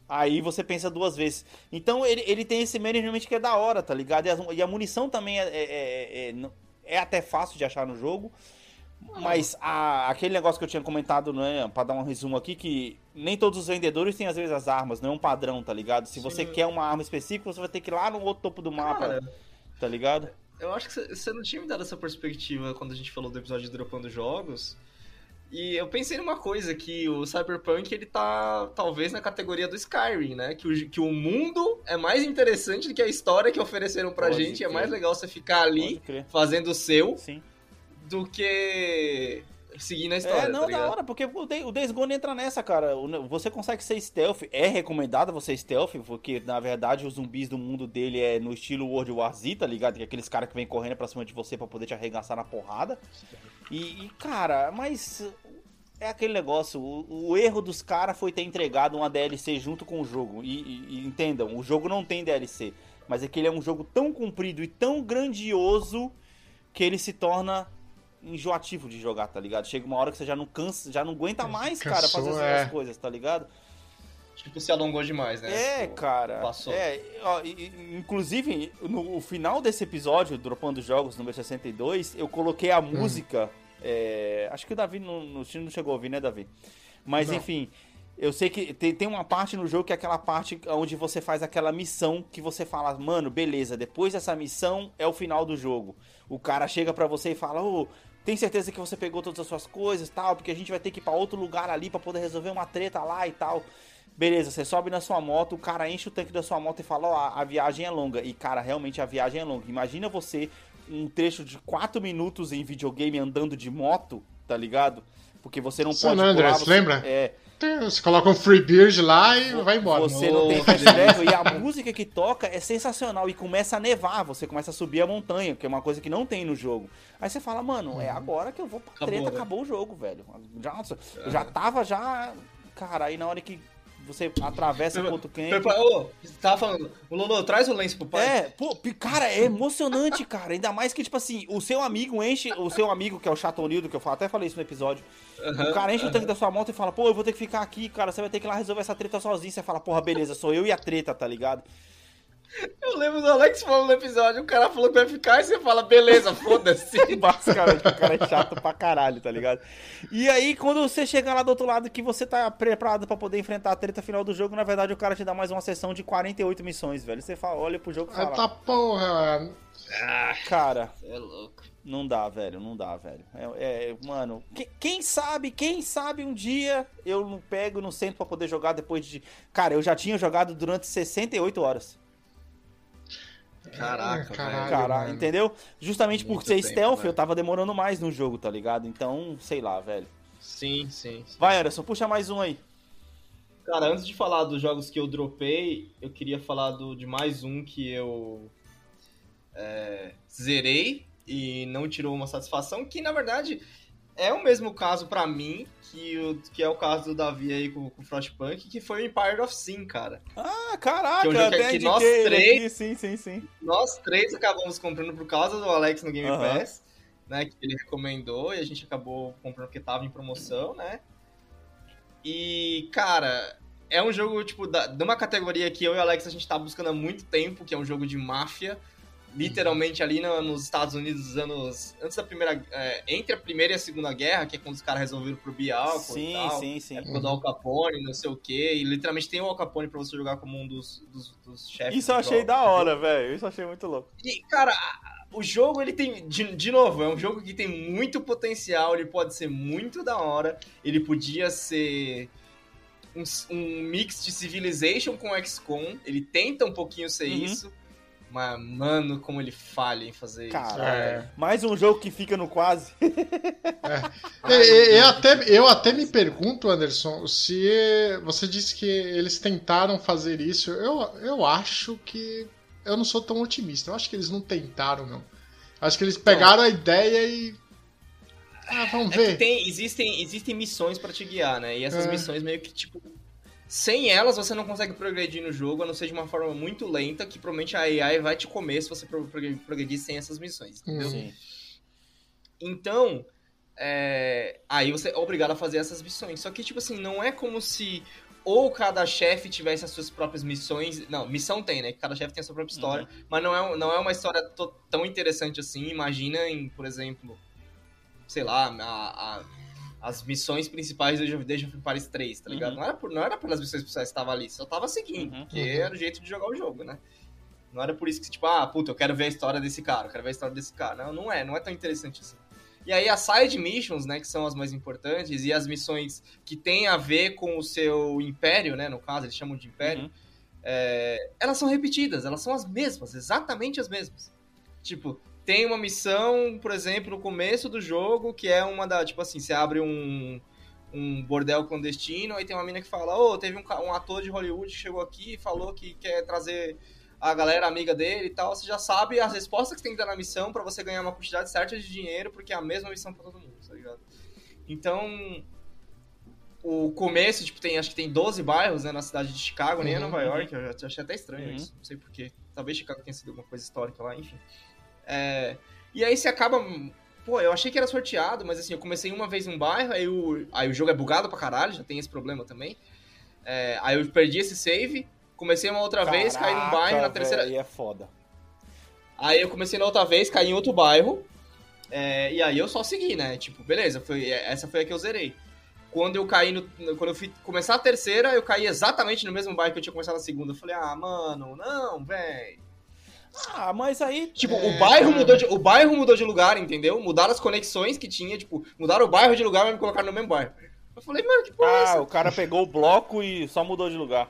Aí você pensa duas vezes. Então ele, ele tem esse management que é da hora, tá ligado? E, as- e a munição também é, é, é- é- é até fácil de achar no jogo. Mas a- aquele negócio que eu tinha comentado, né, pra dar um resumo aqui, que nem todos os vendedores têm às vezes as armas, não é um padrão, tá ligado? Se você
Sim.
quer uma arma específica, você vai ter que ir lá no outro topo do mapa,
Cara,
tá ligado?
Eu acho que você- não tinha me dado essa perspectiva quando a gente falou do episódio de Dropando Jogos. E eu pensei numa coisa, que o Cyberpunk, ele tá talvez na categoria do Skyrim, né? Que o, que o mundo é mais interessante do que a história que ofereceram pra
Pode
gente. É
crer.
mais legal você ficar ali, fazendo o seu,
Sim.
do que seguindo a história,
É, não,
tá
da hora, porque o Day- o Days Gone entra nessa, cara. Você consegue ser stealth, é recomendado você stealth, porque na verdade os zumbis do mundo dele é no estilo World War Z, tá ligado? Que é aqueles caras que vêm correndo pra cima de você pra poder te arregaçar na porrada. E, e, cara, mas é aquele negócio, o, o erro dos caras foi ter entregado uma DLC junto com o jogo. E, e- e entendam, o jogo não tem DLC, mas é que ele é um jogo tão comprido e tão grandioso que ele se torna enjoativo de jogar, tá ligado? Chega uma hora que você já não cansa, já não aguenta mais, cara, fazer
é.
as coisas, tá ligado?
Tipo, se alongou demais, né?
É,
Tipo,
cara.
Passou.
É, ó, inclusive, no final desse episódio, Dropando Jogos, número 62, eu coloquei a música. é, acho que o Davi não, não não chegou a ouvir, né, Davi? Mas
Não.
enfim. Eu sei que tem, tem uma parte no jogo que é aquela parte onde você faz aquela missão que você fala, mano, beleza, depois dessa missão é o final do jogo. O cara chega pra você e fala, ô, tem certeza que você pegou todas as suas coisas tal, porque a gente vai ter que ir pra outro lugar ali pra poder resolver uma treta lá e tal. Beleza, você sobe na sua moto, o cara enche o tanque da sua moto e fala, ó, a, a viagem é longa. E, cara, realmente a viagem é longa. Imagina você um trecho de 4 minutos em videogame andando de moto, tá ligado? Porque você não
San
pode
Andreas,
você-
lembra?
É,
Você coloca um free beard lá e vai embora.
você não tem travel e a música que toca é sensacional e começa a nevar, você começa a subir a montanha, que é uma coisa que não tem no jogo. Aí você fala, mano, é agora que eu vou pra
Acabou,
treta,
né?
acabou o jogo, velho. Já, já tava já, cara, aí na hora que você atravessa o ponto quente.
Prepa- Ô, você tava falando, o Lolo, traz o lenço pro pai.
É, pô, cara, é emocionante, cara. Ainda mais que, tipo assim, o seu amigo enche, o seu amigo, que é o Chatonildo, que eu até falei isso no episódio. o cara enche o tanque da sua moto e fala, pô, eu vou ter que ficar aqui, cara. Você vai ter que ir lá resolver essa treta sozinho. Você fala, porra, beleza, sou eu e a treta, tá ligado?
Eu lembro do Alex falando no episódio, o cara falou que vai ficar e você fala, beleza, foda-se.
Basicamente, o cara é chato pra caralho, tá ligado? E aí, quando você chega lá do outro lado que você tá preparado pra poder enfrentar a treta final do jogo, na verdade o cara te dá mais uma sessão de 48 missões, velho. Você fala, olha pro jogo e
Ah,
fala,
tá porra, mano.
cara,
é louco.
Não dá, velho, não dá, velho. É, é, mano, que- quem sabe, quem sabe um dia eu não pego e não sento pra poder jogar depois de. Cara, eu já tinha jogado durante 68 horas.
Caraca,
Caralho.
velho.
Cara,
mano.
entendeu? Justamente por
Muito
ser
tempo,
stealth,
velho.
eu tava demorando mais no jogo, tá ligado? Então, sei lá, velho.
Sim, sim, sim.
Vai, Anderson, puxa mais um aí.
Cara, antes de falar dos jogos que eu dropei, eu queria falar do, de mais um que eu é, zerei e não tirou uma satisfação, que na verdade é o mesmo caso pra mim, que, o, que é o caso do Davi aí com, com o Frostpunk, que foi o Empire of Sin, cara.
Ah, caraca,
Que é um jogo que nós três-
aqui, Sim, sim, sim.
Nós três acabamos comprando por causa do Alex no Game
Aham.
Pass, né? Que ele recomendou e a gente acabou comprando porque tava em promoção, né? E, cara, é um jogo, tipo, da, de uma categoria que eu e o Alex a gente tá buscando há muito tempo, que é um jogo de máfia. Literalmente ali no- nos Estados Unidos, dos anos. Antes da primeira. é, entre a primeira e a segunda guerra, que é quando os caras resolveram proibir álcool e
Sim,
tal.
sim, sim.
Época do Al Capone, não sei o quê. E literalmente tem o Al Capone pra você jogar como um dos, dos, dos chefes.
Isso eu achei da hora, velho. Isso eu achei muito louco.
E, cara, o jogo, ele tem. De, de novo, é um jogo que tem muito potencial, ele pode ser muito da hora. Ele podia ser um, um mix de Civilization com XCOM. Ele tenta um pouquinho ser
Uhum.
isso. Mas, mano, como ele falha em fazer isso.
Caralho.
É.
Mais um jogo que fica no quase.
É, é, eu, até, eu até me pergunto, Anderson, se você disse que eles tentaram fazer isso. Eu, eu acho que. Eu não sou tão otimista. Eu acho que eles não tentaram, não. Acho que eles pegaram a ideia e. Ah, vamos
É que
ver.
tem, existem, existem missões pra te guiar, né? E essas
É.
missões meio que, tipo. Sem elas, você não consegue progredir no jogo, a não ser de uma forma muito lenta, que provavelmente a AI vai te comer se você pro- pro- progredir sem essas missões. entendeu?
Sim.
Então, é, aí você é obrigado a fazer essas missões. Só que, tipo assim, não é como se ou cada chefe tivesse as suas próprias missões. Não, missão tem, né? Cada chefe tem a sua própria história. Mas não é, não é uma história tão interessante assim. Imagina em, por exemplo, sei lá, a- a- as missões principais do Age of- Age of Empires 3, tá ligado?
Uhum.
Não, era por, não era pelas missões principais que estavam ali, só tava seguindo.
Uhum.
Porque
Uhum.
era o jeito de jogar o jogo, né? Não era por isso que, tipo, ah, puta, eu quero ver a história desse cara, eu quero ver a história desse cara. Não, não é, não é tão interessante assim. E aí as side missions, né, que são as mais importantes, e as missões que têm a ver com o seu império, né, no caso, eles chamam de império,
Uhum.
é, elas são repetidas, elas são as mesmas, exatamente as mesmas. Tipo, tem uma missão, por exemplo, no começo do jogo, que é uma da, tipo assim, você abre um, um bordel clandestino, aí tem uma mina que fala, ô, teve um, um ator de Hollywood que chegou aqui e falou que quer trazer a galera amiga dele e tal, você já sabe as respostas que tem que dar na missão pra você ganhar uma quantidade certa de dinheiro, porque é a mesma missão pra todo mundo, tá ligado? Então, o começo, tipo, tem, acho que tem 12 bairros, né, na cidade de Chicago, nem é
Uhum,
Nova
uhum.
York, eu já achei até estranho
Uhum.
isso, não sei porquê. Talvez Chicago tenha sido alguma coisa histórica lá, enfim. É, e aí você acaba. Pô, eu achei que era sorteado, mas assim, eu comecei uma vez num bairro, aí o, aí o jogo é bugado pra caralho, já tem esse problema também. É, aí eu perdi esse save, comecei uma outra vez, caí num bairro, na
Caraca,
terceira.
Aí é foda.
Aí eu comecei na outra vez, caí em outro bairro. é, e aí eu só segui, né? Tipo, beleza, foi, essa foi a que eu zerei. Quando eu caí no. Quando eu fui começar a terceira, eu caí exatamente no mesmo bairro que eu tinha começado a segunda. Eu falei, ah, mano, não, velho.
Ah, mas aí.
Tipo,
É,
o, bairro
cara.
mudou de, o bairro mudou de lugar, entendeu? Mudaram as conexões que tinha, tipo, mudaram o bairro de lugar, mas me colocaram no mesmo bairro. Eu falei, mano, que porra é
Ah,
essa?
o cara pegou o bloco e só mudou de lugar.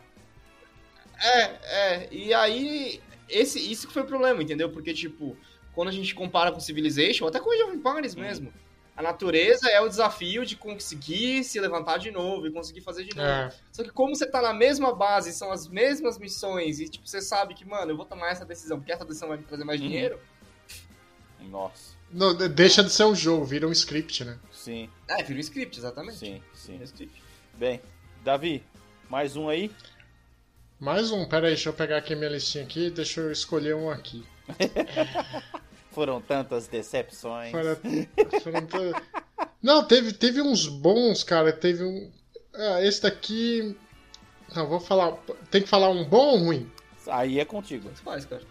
É, é. E aí, esse, isso que foi o problema, entendeu? Porque, tipo, quando a gente compara com Civilization, até com Age of Empires mesmo, a natureza é o desafio de conseguir se levantar de novo e conseguir fazer de novo.
É,
Só que como você tá na mesma base, são as mesmas missões, e, tipo, você sabe que, mano, eu vou tomar essa decisão, porque essa decisão vai me trazer mais
Uhum.
dinheiro.
Nossa.
não, deixa de ser um jogo, vira um script, né?
Sim,
É, vira um script, exatamente.
sim, sim.
Um script.
Bem, Davi, mais um aí?
Mais um, pera aí, deixa eu pegar aqui minha listinha aqui, deixa eu escolher um aqui.
Foram tantas decepções.
Fora- foram to- Não, teve, teve uns bons, cara. Teve um. Ah, esse daqui. Não, vou falar. Tem que falar um bom ou ruim?
Aí é contigo.
Tanto faz, cara.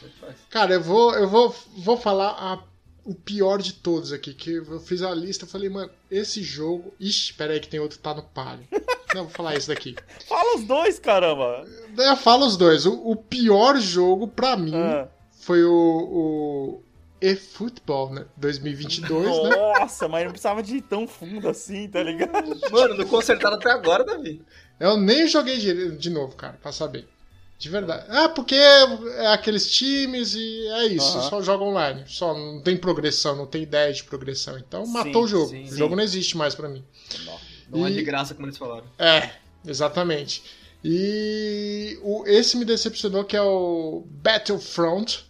Tanto faz.
Cara, eu vou, eu vou, vou falar a- o pior de todos aqui. Que eu fiz a lista e falei, mano, esse jogo. Ixi, pera aí que tem outro que tá no palio. Não, vou falar esse daqui.
Fala os dois, caramba!
Eu falo os dois. O, o pior jogo pra mim
Ah,
foi o. o eFootball, né? 2022, né?
nossa, mas não precisava de ir tão fundo assim, tá ligado?
Mano, não consertaram até agora, Davi.
Eu nem joguei de, de novo, cara, pra saber. De verdade. Ah, porque é aqueles times e é isso,
Aham.
só joga online. Só não tem progressão, não tem ideia de progressão. Então
Sim,
matou o jogo.
sim,
o
sim.
jogo não existe mais pra mim.
Não é
E-
de graça, como eles falaram.
É, exatamente. E o, esse me decepcionou que é o Battlefront.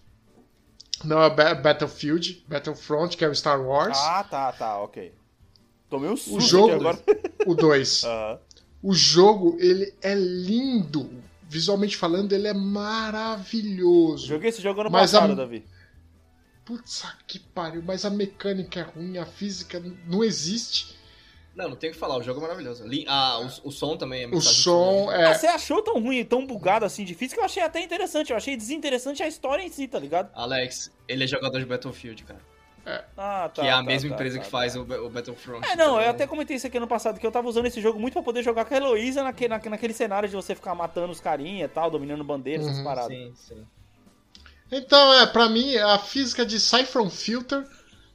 Não é Ba- Battlefield, Battlefront, que é o Star Wars.
Ah, tá, tá, ok. Tomei um susto
o jogo,
aqui agora.
o 2.
Aham.
O jogo, ele é lindo. Visualmente falando, ele é maravilhoso.
Joguei esse jogo ano
Mas
passado,
a-
Davi.
Putz, que pariu, mas a mecânica é ruim, a física não existe.
Não, não tem o que falar, o jogo é maravilhoso. Li- Ah, o, o som também é
O som
Ah,
é.
você achou tão ruim, tão bugado assim, difícil, que eu achei até interessante. Eu achei desinteressante a história em si, tá ligado?
Alex, ele é jogador de Battlefield, cara.
Ah, tá.
que é a
tá,
mesma
tá,
empresa
tá,
que
tá.
faz o, o Battlefront.
É, não, eu até comentei isso aqui ano passado, que eu tava usando esse jogo muito pra poder jogar com a Heloísa naquele, naque- naquele cenário de você ficar matando os carinha e tal, dominando bandeiras, essas
Uhum,
paradas.
Sim, sim.
Então, é, pra mim, a física de Siphon Filter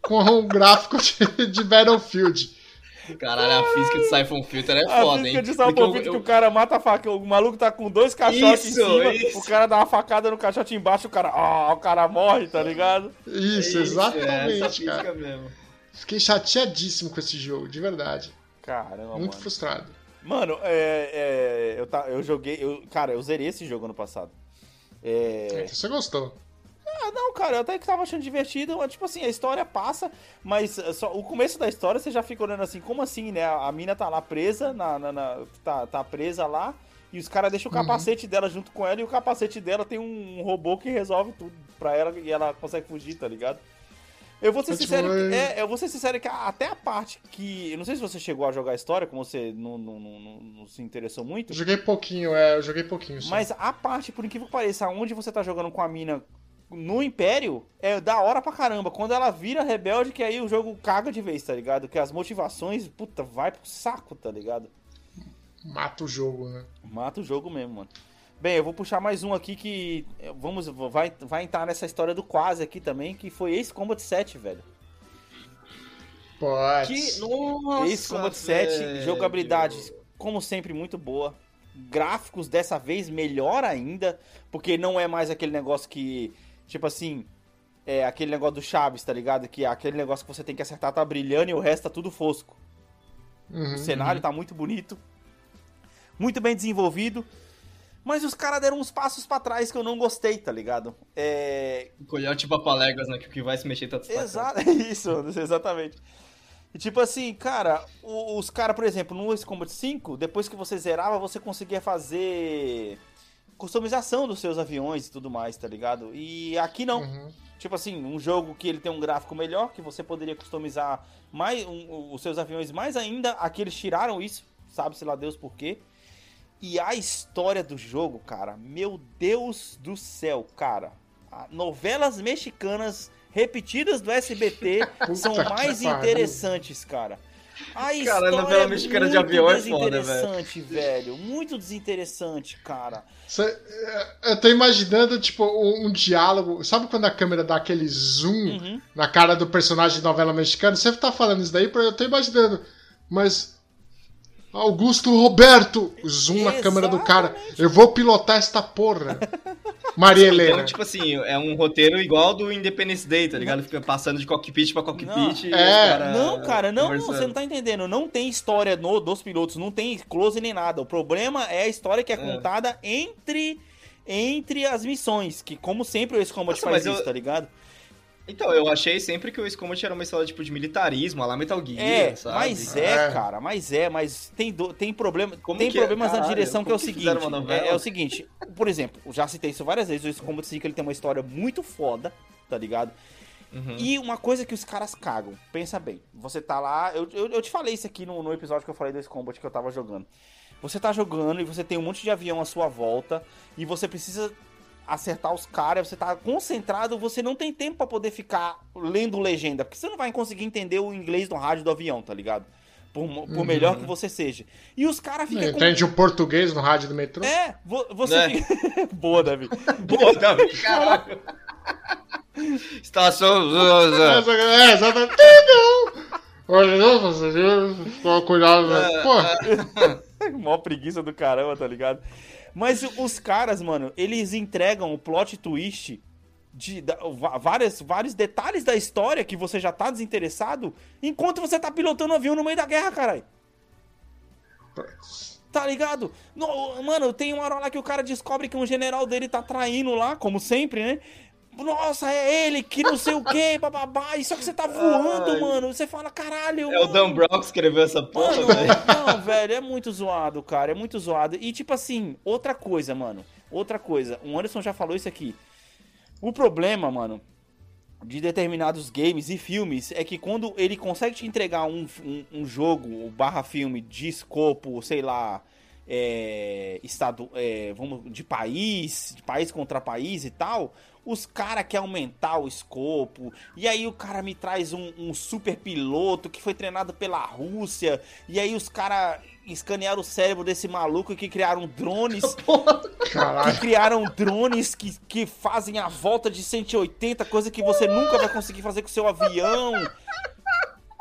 com o gráfico de, de Battlefield.
Caralho, a física de Siphon Filter é
A
foda,
física
hein?
de
Porque
Sapon
eu-
Vídeo
eu-
que o cara mata a faca, o maluco tá com dois caixotes em
Isso,
cima,
isso.
o cara dá uma facada no caixote embaixo, o cara, ah, o cara morre, tá ligado?
Isso,
é,
exatamente,
essa física
cara.
mesmo.
Fiquei chateadíssimo com esse jogo, de verdade.
Caramba,
Muito
mano.
frustrado.
Mano, é, é, eu, tá, eu joguei, eu, cara, eu zerei esse jogo ano passado. É...
Você gostou?
Ah, não, cara, eu até que tava achando divertido. mas, Tipo assim, a história passa, mas eh, só o começo da história você já fica olhando assim, como assim, né? A, mina tá lá presa, na, na- na- tá, tá presa lá, e os caras deixam o capacete dela junto com ela, e o capacete dela tem um robô que resolve tudo pra ela e ela consegue fugir, tá ligado? Eu vou ser
tipo,
sincero, que,
é-
eu vou ser sincero que até a parte que. Eu não sei se você chegou a jogar a história, como você não, não, não, não- se interessou muito.
Joguei pouquinho, é, eu joguei pouquinho. Só.
Mas a parte, por incrível que pareça, onde você tá jogando com a mina no Império, é da hora pra caramba. Quando ela vira rebelde, que aí o jogo caga de vez, tá ligado? Que as motivações, puta, vai pro saco, tá ligado?
Mata o jogo, né?
Mata o jogo mesmo, mano. Bem, eu vou puxar mais um aqui que. Vamos, vai, vai entrar nessa história do quase aqui também, que foi Ace Combat 7, velho.
Pode.
Que, nossa,
Ace Combat 7,
velho.
jogabilidade, como sempre, muito boa. Gráficos dessa vez melhor ainda, porque não é mais aquele negócio que, tipo assim, é aquele negócio do Chaves, tá ligado? Que é aquele negócio que você tem que acertar, tá brilhando e o resto tá tudo fosco.
Uhum,
O cenário tá muito bonito, muito bem desenvolvido, mas os caras deram uns passos pra trás que eu não gostei, tá ligado? É,
Coiote papaléguas, né? Que o que vai se mexer tá destacando.
Exato, isso, exatamente. E tipo assim, cara, os caras, por exemplo, no Ace Combat 5, depois que você zerava, você conseguia fazer customização dos seus aviões e tudo mais, tá ligado? E aqui não.
Uhum.
Tipo assim, um jogo que ele tem um gráfico melhor, que você poderia customizar mais um- os seus aviões mais ainda. Aqui eles tiraram isso, sabe-se lá Deus por quê. E a história do jogo, cara, meu Deus do céu, cara. A- Novelas mexicanas repetidas do SBT são mais interessantes, cara. A história
novela
é
mexicana de avião é foda, velho.
desinteressante, velho. Muito desinteressante, cara.
Cê- é, eu tô imaginando, tipo, um, um diálogo. Sabe quando a câmera dá aquele zoom
Uhum.
na cara do personagem de novela mexicana? Você tá falando isso daí, eu tô imaginando. Mas. Augusto Roberto! Zoom na câmera do cara. Eu vou pilotar esta porra. Maria Helena.
Então, tipo assim, é um roteiro igual do Independence Day, tá ligado? Fica passando de cockpit pra cockpit
Não.
e
É.
cara
Não, cara, não, você não tá entendendo. Não tem história no, dos pilotos, não tem close nem nada. O problema é a história que é, contada entre entre as missões, que como sempre o Ace Combat
Nossa,
faz
mas eu-
isso, tá ligado?
Então, eu achei sempre que o Combat era uma história tipo de militarismo, a lá Metal Gear,
É,
sabe?
mas é,
É.
cara, mas é, mas tem, do- tem, problema,
Como
tem
que é?
problemas na
Caralho,
direção que é o
que
seguinte. É, é o seguinte, por exemplo, já citei isso várias vezes, o Ace Combat 5 ele tem uma história muito foda, tá ligado?
Uhum.
E uma coisa que os caras cagam, pensa bem, você tá lá, eu, eu, eu te falei isso aqui no, no episódio que eu falei do Ace Combat que eu tava jogando. Você tá jogando e você tem um monte de avião à sua volta e você precisa acertar os caras, você tá concentrado, você não tem tempo pra poder ficar lendo legenda, porque você não vai conseguir entender o inglês no rádio do avião, tá ligado? Por, por melhor que você seja. E os caras ficam com...
Entende o português no rádio do metrô?
É, vo- você
Né?
fica... Boa, Davi.
Boa, Davi, caralho. Estação...
É, exatamente. Não! Olha, não, você cuidado, né? Pô,
Mó preguiça do caramba, tá ligado? Mas os caras, mano, eles entregam o plot twist de várias, vários detalhes da história que você já tá desinteressado enquanto você tá pilotando um avião no meio da guerra, caralho. Tá ligado? No- mano, tem uma hora lá que o cara descobre que um general dele tá traindo lá, como sempre, né? Nossa, é ele, que não sei o que, bababá. E só que você tá voando,
Ai.
mano. Você fala, caralho.
É o
mano.
Dan Brown que escreveu essa porra,
Mano,
velho.
não, velho, é muito zoado, cara. É muito zoado. E tipo assim, outra coisa, mano. Outra coisa. O Anderson já falou isso aqui. O problema, mano, de determinados games e filmes é que quando ele consegue te entregar um, um, um jogo barra filme de escopo, sei lá, é, estado, é, vamos, de país, de país contra país e tal, os cara quer aumentar o escopo, e aí o cara me traz um, um super piloto que foi treinado pela Rússia, e aí os cara escanearam o cérebro desse maluco que criaram drones que criaram drones que, que fazem a volta de 180, coisa que você nunca vai conseguir fazer com seu avião.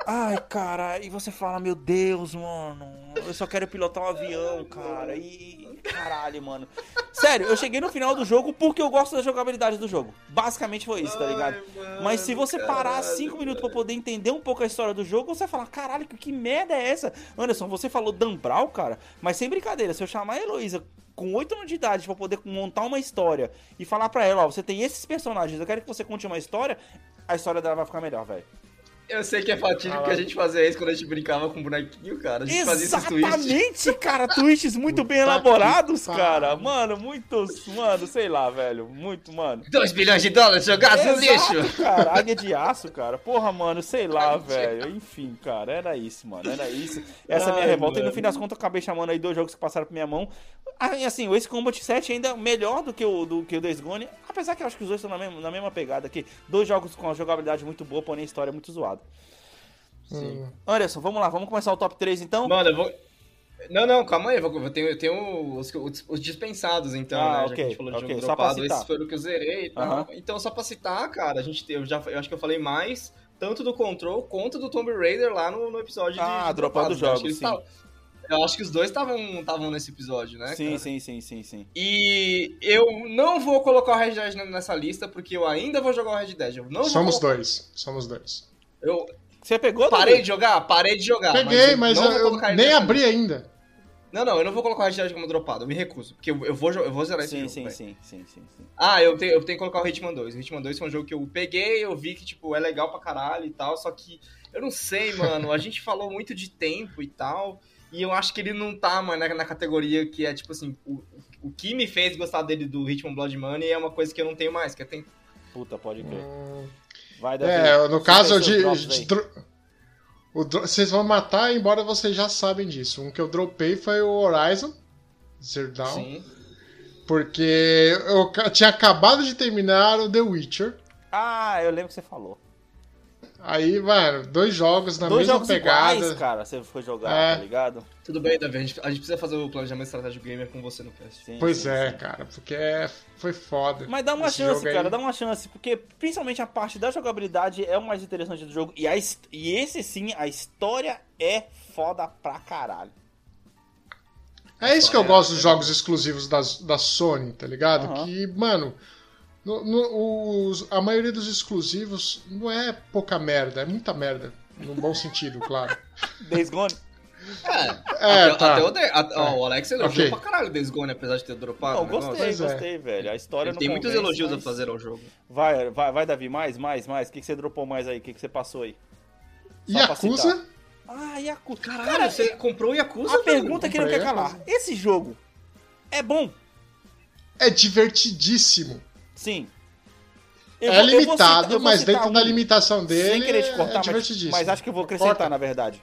Ai, cara, e você fala, meu Deus, mano, eu só quero pilotar um avião, cara. E. Caralho, mano. Sério, eu cheguei no final do jogo porque eu gosto da jogabilidade do jogo. Basicamente foi isso, tá ligado?
Ai,
Mas se você
mano,
parar
caralho,
cinco minutos pra
velho.
poder entender um pouco a história do jogo, você vai falar, caralho, que, que merda é essa? Anderson, você falou Dan Brown, cara, mas sem brincadeira, se eu chamar a Heloísa com 8 anos de idade pra poder montar uma história e falar pra ela, ó, você tem esses personagens, eu quero que você conte uma história, a história dela vai ficar melhor, velho.
Eu sei que é fatídico que a gente fazia isso quando a gente brincava com bonequinho, cara. A gente fazia esses twists.
Exatamente, cara, twists muito bem elaborados, cara. Mano, muitos, mano, sei lá, velho, muito, mano.
2 bilhões de dólares jogados no lixo.
cara, águia de aço, cara. Porra, mano, sei lá, velho. Enfim, cara, era isso, mano, era isso. Essa é a minha
Ai,
revolta. E no
mano.
fim das contas, eu acabei chamando aí dois jogos que passaram pra minha mão. Ah, assim, o Ace Combat 7 ainda é melhor do que o, do que o Days Gone. Apesar que eu acho que os dois estão na mesma, na mesma pegada aqui. Dois jogos com a jogabilidade muito boa, porém a história é muito zoada.
Hum.
Anderson, vamos lá, vamos começar o top 3 então?
Mano, eu vou. Não, não, calma aí, eu, vou, eu tenho, eu tenho os, os- os dispensados, então,
Ah,
né? Já
ok,
que a gente falou de
ok,
jogo dropado,
citar.
esses foram o que eu zerei e tal.
Aham.
Então, só pra citar, cara, a gente eu já eu acho que eu falei mais, tanto do Control quanto do Tomb Raider lá no, no episódio de-
Ah,
de? Acho que
jogos,
eles
sim.
tavam- Eu acho que os dois estavam nesse episódio, né?
sim,
cara?
sim, sim, sim, sim.
E eu não vou colocar o Red Dead nessa lista, porque eu ainda vou jogar o Red Dead. Eu não
Somos
colocar-
dois. Somos dois.
Eu
Você pegou,
parei
Davi?
de jogar? Parei de jogar.
Peguei, mas eu,
vou
eu
ele
nem abri ainda.
Não, não, eu não vou colocar o Red como dropado, eu me recuso. Porque eu, eu vou, eu vou zerar esse
Sim,
jogo.
sim, sim, sim, sim, sim.
Ah, eu tenho, eu tenho que colocar o Hitman 2. O Hitman 2 foi um jogo que eu peguei, eu vi que, tipo, é legal pra caralho e tal, só que eu não sei, mano. A gente falou muito de tempo e tal, e eu acho que ele não tá, mano, na, na categoria que é, tipo assim, o, o que me fez gostar dele do Hitman Blood Money é uma coisa que eu não tenho mais, que é tempo.
Puta, pode crer.
Hum,
Vai, Davi.
É, no caso de. de dro- o dro- Vocês vão matar, embora vocês já sabem disso. Um que eu dropei foi o Horizon Zero Dawn.
Sim.
Porque eu tinha acabado de terminar o The Witcher.
Ah, eu lembro que você falou.
Aí, mano, dois jogos na
Dois
mesma
jogos
pegada.
iguais, cara, você foi jogar,
É.
tá ligado?
Tudo bem, Davi, a gente, a gente precisa fazer o planejamento estratégico gamer com você no cast.
Sim,
Pois
sim,
é,
sim.
cara, porque é- foi foda.
Mas dá uma chance,
aí.
cara, dá uma chance, porque principalmente a parte da jogabilidade é o mais interessante do jogo. E, a, e esse sim, a história é foda pra caralho.
É isso que eu gosto dos jogos exclusivos da, da Sony, tá ligado?
Aham.
Que, mano, no- no- os- a maioria dos exclusivos não é pouca merda, é muita merda. No bom sentido, claro.
Days Gone?
É,
É,
até,
tá.
até o, de, a- ó, o Alex elogiou
Ok.
pra caralho o Days Gone, apesar de ter dropado.
Não, gostei,
é.
gostei, velho. A história
Ele
não
tem muitos
convence,
elogios
mas-
a fazer ao jogo.
Vai, vai, vai, Davi, mais, mais, mais. O que, que você dropou mais aí? O que, que você passou aí? Só
Yakuza,
Ah, Yakuza.
Caralho,
Cara,
você comprou o Yakuza,
a
velho?
pergunta que não quer calar. Esse jogo é bom?
é divertidíssimo.
Sim. Eu
é
vou- eu vou
limitado,
citar-
mas dentro
um-
da limitação dele
Sem querer te cortar,
é
mas, mas acho que eu vou acrescentar,
Corta.
na verdade.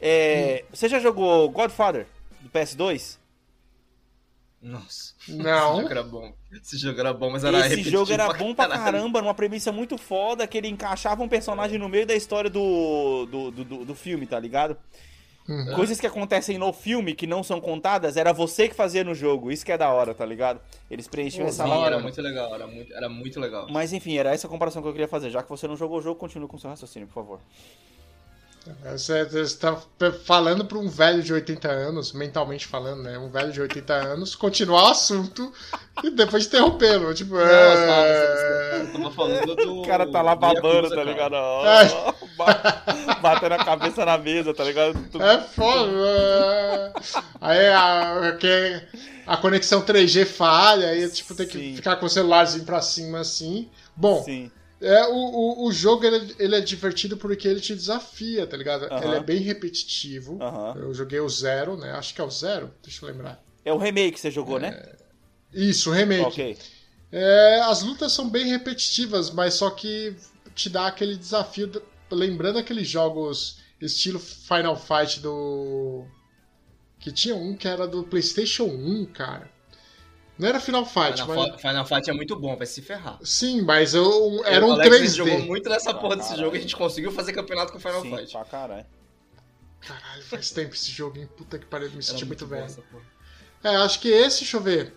É, Você já jogou Godfather do PS2?
Nossa.
Não.
Esse jogo era bom. Esse jogo era bom, mas era
Esse
repetitivo
jogo era bom pra caramba, numa premissa muito foda, que ele encaixava um personagem no meio da história do, do, do, do- do filme, tá ligado?
Uhum.
Coisas que acontecem no filme que não são contadas, era você que fazia no jogo. Isso que é da hora, tá ligado? Eles preenchiam essa
hora,
era muito legal, era muito, era muito legal.
Mas enfim, era essa comparação que eu queria fazer. Já que você não jogou o jogo, continue com seu raciocínio, por favor.
Você está falando para um velho de 80 anos, mentalmente falando, né? Um velho de 80 anos, continuar o assunto e depois interrompê-lo. Tipo,
Não,
é...
eu tava falando do.
O cara tá lá
do
babando,
Yakuza,
tá
cara.
ligado?
É.
Batendo a cabeça na mesa, tá ligado?
É foda. Aí a, a conexão 3G falha, aí tipo, tem que
Sim.
ficar com o celularzinho pra cima assim. Bom,
Sim.
é, o, o, o jogo ele, é- ele é divertido porque ele te desafia, tá ligado?
Aham.
Ele é bem repetitivo.
Aham.
Eu joguei o Zero, né? Acho que é o Zero, deixa eu lembrar.
É o remake que você jogou, né?
Isso, o remake.
Ok.
É, as lutas são bem repetitivas, mas só que te dá aquele desafio, lembrando aqueles jogos estilo Final Fight do. Que tinha um que era do PlayStation 1, cara. Não era Final Fight,
Final,
mas.
Fa- Final Fight é muito bom, vai se ferrar.
Sim, mas eu, era
o
um
Alex
3D.
jogou muito nessa porra desse
caralho.
jogo e a gente conseguiu fazer campeonato com Final
Sim,
Fight.
pra caralho.
Caralho, faz tempo esse jogo, hein? Puta que pariu, me senti muito,
bom
velho. É, acho que esse, deixa eu ver.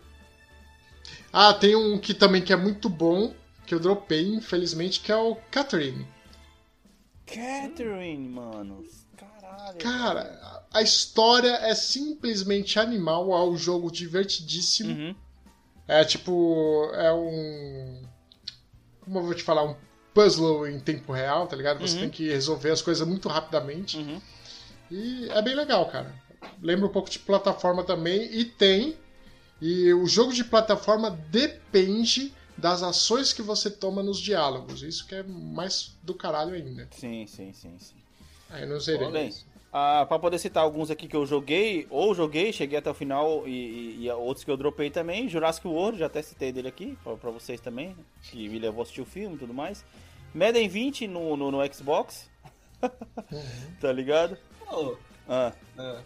Ah, tem um que também que é muito bom, que eu dropei, infelizmente, que é o Catherine.
Catherine, mano. Caralho.
Cara, a história é simplesmente animal, é um jogo divertidíssimo.
Uhum.
É tipo. É um. Como eu vou te falar? Um puzzle em tempo real, tá ligado? Você
Uhum.
tem que resolver as coisas muito rapidamente.
Uhum.
E é bem legal, cara. Lembra um pouco de plataforma também. E tem. E o jogo de plataforma depende das ações que você toma nos diálogos. Isso que é mais do caralho ainda.
Sim, sim, sim, sim.
Aí não zerei.
Bem, ah, pra poder citar alguns aqui que eu joguei, ou joguei, cheguei até o final, e, e- e outros que eu dropei também. Jurassic World, já até citei dele aqui, pra, pra vocês também, que me levou a assistir o filme e tudo mais. Madden 20 no, no, no Xbox, tá ligado?
Ô,
Ah,
é.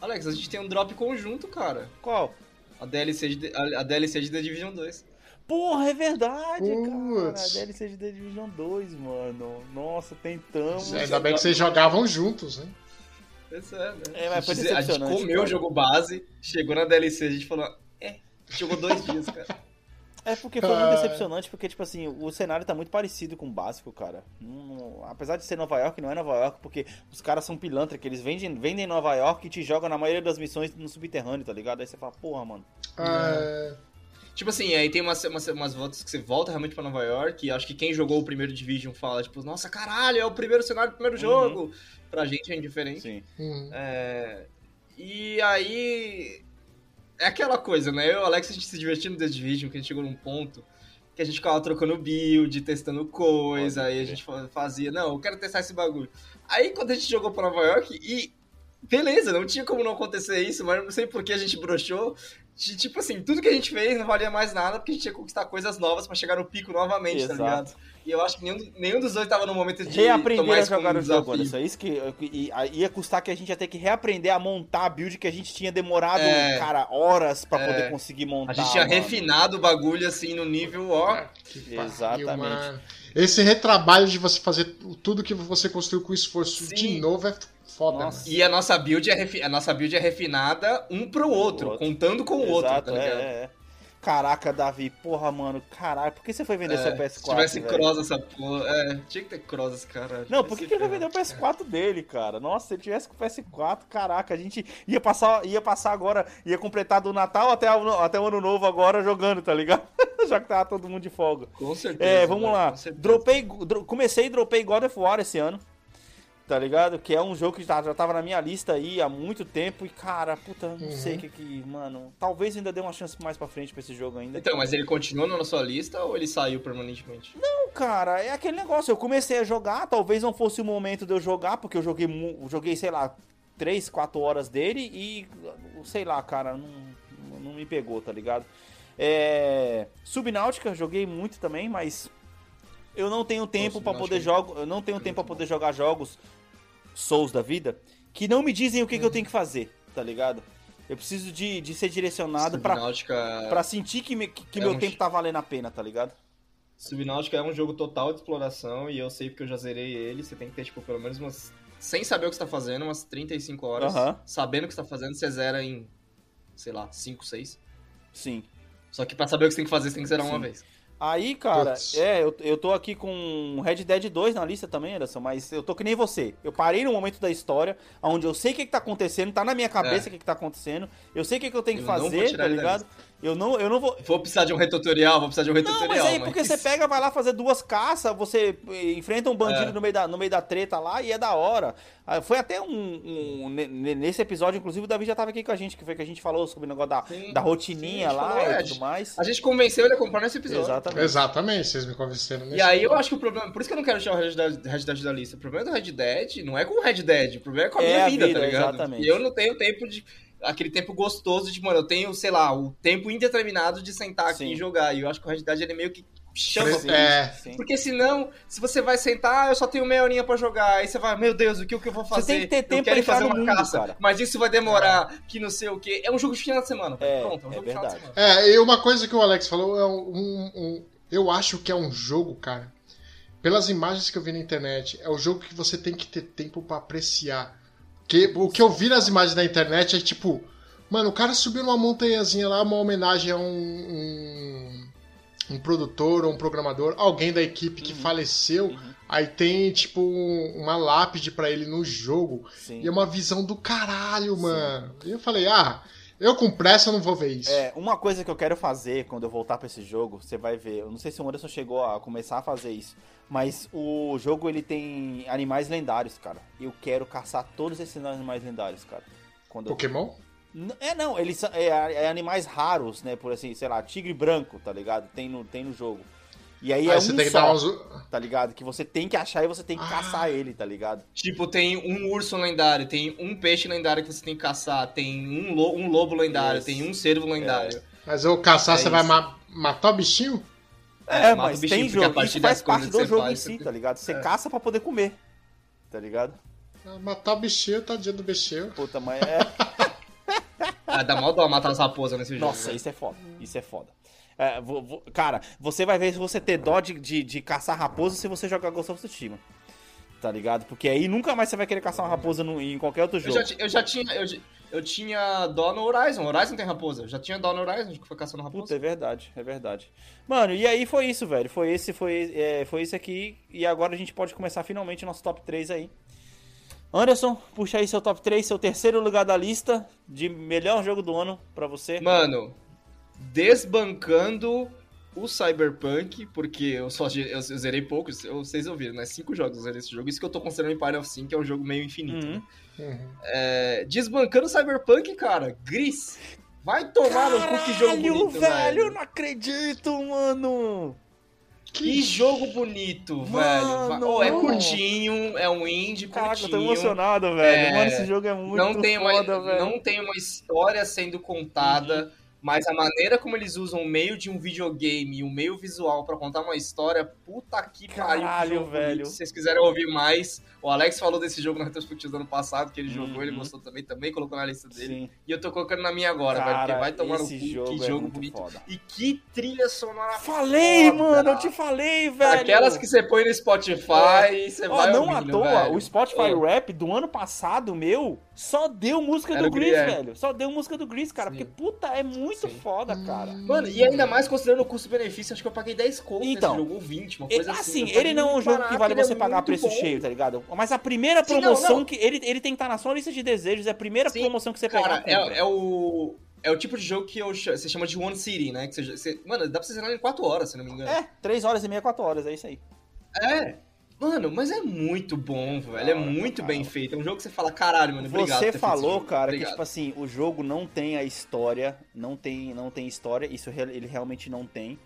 Alex, a gente tem um drop conjunto, cara.
qual?
A DLC de, a, a DLC de The Division 2.
Porra, é verdade, cara.
Putz.
DLC de The Division 2, mano. Nossa, tentamos.
Ainda bem que vocês jogavam juntos, né?
Isso é, né?
É, mas foi
a, gente, a gente
decepcionante,
comeu
cara.
o jogo base, chegou na DLC, a gente falou, é, jogou dois dias, cara.
É porque foi muito
Ah.
decepcionante, porque, tipo assim, o cenário tá muito parecido com o básico, cara. Apesar de ser Nova York, não é Nova York, porque os caras são pilantra, que eles vendem, vendem Nova York e te jogam na maioria das missões no subterrâneo, tá ligado? Aí você fala, porra, mano.
Ah,
Tipo assim, aí tem umas, umas, umas voltas que você volta realmente pra Nova York, e acho que quem jogou o primeiro Division fala, tipo, nossa, caralho, é o primeiro cenário do primeiro jogo. Pra gente é indiferente.
Sim.
hum.
É, E aí. É aquela coisa, né? Eu e o Alex a gente se divertindo no The Division, que a gente chegou num ponto que a gente ficava trocando build, testando coisa, aí a gente fa- fazia, não, eu quero testar esse bagulho. Aí quando a gente jogou pra Nova York, e. Beleza, não tinha como não acontecer isso, mas não sei por que a gente broxou. De, tipo assim, tudo que a gente fez não valia mais nada, porque a gente tinha que conquistar coisas novas pra chegar no pico novamente, tá
Exato.
ligado? E eu acho que nenhum, nenhum dos dois tava no momento de
Reaprender
tomar
a
isso
jogar
um
o jogo. Anderson. É isso que. ia custar que a gente ia ter que reaprender a montar a build que a gente tinha demorado,
É.
cara, horas pra
É.
poder conseguir montar.
A gente tinha
mano.
refinado o bagulho assim no nível, ó.
Que pariu,
Exatamente.
Esse retrabalho de você fazer tudo que você construiu com esforço
Sim.
de novo é foda,
Nossa.
E a nossa build é, refi- a nossa build é refinada um pro outro,
outro.
contando com o outro,
Exato,
tá
é,
ligado?
é, é. Caraca, Davi, porra, mano, caralho, por que você foi vender
É,
seu PS4?
se tivesse
velho?
cross essa porra, é, tinha que ter cross esse cara.
Não, por que, que ele vai vender o PS4 dele, cara? Nossa, se ele tivesse com o PS4, caraca, a gente ia passar, ia passar agora, ia completar do Natal até, o- até o ano novo agora jogando, tá ligado? Já que tava todo mundo de folga.
Com certeza.
É, vamos
velho,
lá.
com certeza.
Dropei, dro- comecei e dropei God of War esse ano. Tá ligado? Que é um jogo que já, já tava na minha lista aí há muito tempo. E, cara, puta, não
Uhum.
sei o que que. Mano, talvez ainda dê uma chance mais pra frente pra esse jogo ainda.
Então, mas ele continua na sua lista ou ele saiu permanentemente?
Não, cara, é aquele negócio. Eu comecei a jogar, talvez não fosse o momento de eu jogar, porque eu joguei, joguei sei lá, 3, 4 horas dele e, sei lá, cara, não, não me pegou, tá ligado? É, Subnáutica, joguei muito também, mas eu não tenho tempo pra poder
Subnáutica
jogo, eu não tenho
é
tempo pra
muito
poder jogar jogos Souls da vida que não me dizem o que, que eu tenho que fazer, tá ligado? Eu preciso de, de ser direcionado pra,
Subnáutica,
pra sentir que, me- que,
É
meu
um
tempo tá valendo a pena, tá ligado?
Subnáutica é um jogo total de exploração e eu sei porque eu já zerei ele. Você tem que ter, tipo, pelo menos umas. Sem saber o que você tá fazendo, umas 35 horas.
Aham.
Sabendo o que você tá fazendo, você zera em, sei lá, 5, 6.
Sim.
Só que pra saber o que você tem que fazer, você tem que zerar uma
Sim.
vez.
Aí, cara,
Putz.
é, eu, eu tô aqui com Red Dead 2 na lista também, Anderson, mas eu tô que nem você. Eu parei no momento da história, onde eu sei o que, que tá acontecendo, tá na minha cabeça
É.
o que, que tá acontecendo, eu sei o que, que eu tenho que
Eu vou
fazer, tá ligado? Eu não, eu não vou.
Vou precisar de um retutorial, vou precisar de um
Não,
retutorial.
mas aí porque você pega, vai lá fazer duas caças, você eh, enfrenta um bandido
É.
no, meio da, no meio da treta lá e é da hora. Ah, Foi até um, um- ne- ne- Nesse episódio, inclusive, o Davi já tava aqui com a gente, que foi que a gente falou sobre o negócio da,
Sim,
da
sim,
rotininha
gente
lá
falou, é,
e tudo mais.
A gente convenceu ele a comprar nesse episódio.
Exatamente.
Exatamente, vocês me convenceram nisso.
E aí eu acho que o problema. Por isso que eu não quero tirar o Red Dead, Red Dead da lista. O problema do Red Dead não é com o Red Dead, o problema é com a
É
minha
a
vida,
vida,
tá ligado?
exatamente.
E eu não tenho tempo de. Aquele tempo gostoso de, mano, eu tenho, sei lá, o tempo indeterminado de sentar aqui
Sim.
e jogar. E eu acho que o Red Dead ele meio que chama
Sim, é.
Sim.
Porque senão, se você vai sentar, ah, eu só tenho meia horinha pra jogar, aí você vai, meu Deus, o que, o que eu vou fazer?
tem que ter
eu
tempo
quero
pra
fazer
entrar
uma
mundo,
caça,
cara.
mas isso vai demorar, que não sei o quê. É um jogo de final de semana.
É,
Pronto, é um
é
jogo de final de semana.
É, e uma coisa que o Alex falou é um, um- um- Eu acho que é um jogo, cara. Pelas imagens que eu vi na internet, é o jogo que você tem que ter tempo pra apreciar. Que, o que eu vi nas imagens da internet é tipo. Mano, o cara subiu numa montanhazinha lá, uma homenagem a um. um, um produtor ou um programador, alguém da equipe
Uhum.
que faleceu. Aí tem, tipo, um- uma lápide pra ele no jogo.
Sim.
E é uma visão do caralho, mano. E eu falei, ah, eu com pressa não vou ver isso.
É, uma coisa que eu quero fazer quando eu voltar pra esse jogo, você vai ver. Eu não sei se o Anderson chegou a começar a fazer isso, mas o jogo ele tem animais lendários, cara. Eu quero caçar todos esses animais lendários, cara. Quando eu-
Pokémon?
N- É, não, eles são é, é animais raros, né? Por assim, sei lá, tigre branco, tá ligado? Tem no, tem no jogo. E aí,
Aí
é
você
um
tem que
só,
dar uns.
tá ligado? Que você tem que achar e você tem que
Ah.
caçar ele, tá ligado?
Tipo, tem um urso lendário, tem um peixe lendário que você tem que caçar, tem um, lo- um lobo lendário,
Isso.
tem um cervo lendário.
Mas eu caçar,
É
você vai
isso.
ma- matar o bichinho?
É,
mata o
mas
bichinho,
tem
porque a
jogo.
partir
Isso
das
faz parte
coisas
do jogo
faz,
em si, tá ligado? Você
É.
caça pra poder comer, tá ligado?
Ah, Matar o bichinho, tadinho do bichinho.
Puta, mas é.
Ah, dá mal dó matar as raposas nesse jogo.
Nossa, isso é foda. Isso é foda. É, vou- vou- cara, você vai ver se você ter dó de, de, de caçar raposa se você jogar Ghost of Tsushima. Tá ligado? Porque aí nunca mais você vai querer caçar uma raposa no- em qualquer outro
Eu
jogo.
já, ti- eu já tinha. Eu, eu tinha dó no Horizon. Horizon tem raposa. Eu já tinha dó no Horizon, que foi caçando
Puta,
raposa.
é verdade, é verdade. Mano, e aí foi isso, velho. Foi esse, foi, é, foi isso aqui. E agora a gente pode começar finalmente nosso top 3 aí. Anderson, puxa aí seu top 3, seu terceiro lugar da lista de melhor jogo do ano pra você.
Mano, desbancando o Cyberpunk, porque eu só eu, eu zerei poucos, eu- vocês ouviram, né? Cinco jogos eu zerei esse jogo. Isso que eu tô considerando Empire of Sin, que é um jogo meio infinito.
Uhum.
né?
Uhum.
É, desbancando o Cyberpunk, cara, Gris. Vai tomar no cu que jogo
Caralho,
bonito,
velho,
velho.
eu não acredito, mano.
Que jogo bonito,
Mano,
velho. Oh, é curtinho, é um indie
Caraca, eu
curtinho.
tô emocionado, velho.
É,
Mano, esse jogo é muito
não tem, uma,
foda, velho.
não tem uma história sendo contada,
Uhum.
Mas a maneira como eles usam o meio de um videogame e o meio visual pra contar uma história, puta que pariu.
Caralho, velho.
Se vocês quiserem ouvir mais, o Alex falou desse jogo na retrospectiva do ano passado, que ele
Uhum.
jogou, ele gostou também, também colocou na lista dele.
Sim.
E eu tô colocando na minha agora, velho, porque
Cara,
vai tomar no cu,
jogo
que
é
jogo
muito
bonito.
foda.
E que trilha sonora
Falei,
foda.
mano, eu te falei, velho.
Aquelas que você põe no Spotify e você
Ó,
vai
não à
ouvindo,
toa,
velho.
o Spotify
Ó.
Rap do ano passado, meu, só deu música
Era
do Gris,
é.
velho. Só deu música do Gris, cara.
Sim.
Porque, puta, é muito
Sim.
foda, cara.
Mano, e ainda mais considerando o custo-benefício, acho que eu paguei 10 conto
Então,
nesse jogo, ou 20, uma
Ele-
coisa assim.
assim,
paguei
ele não é um
muito
jogo que
barato,
vale
ele
você
é
pagar
muito
preço
bom.
cheio, tá ligado? Mas a primeira
Sim, não,
promoção
não.
que. Ele, ele tem que estar na sua lista de desejos, é a primeira
Sim,
promoção que você pegar.
Cara,
compra.
é, é o... É o tipo de jogo que eu, você chama de One City, né? Que você, você- mano, dá pra você zerar em 4 horas, se não me engano.
É, 3 horas e meia, 4 horas, é isso aí.
É. Mano, mas é muito bom, velho. É muito
cara.
bem feito. É um jogo que você fala, caralho, mano, obrigado.
Você falou, cara, que
Obrigado.
tipo assim, o jogo não tem a história, não tem, não tem história, isso ele realmente não tem.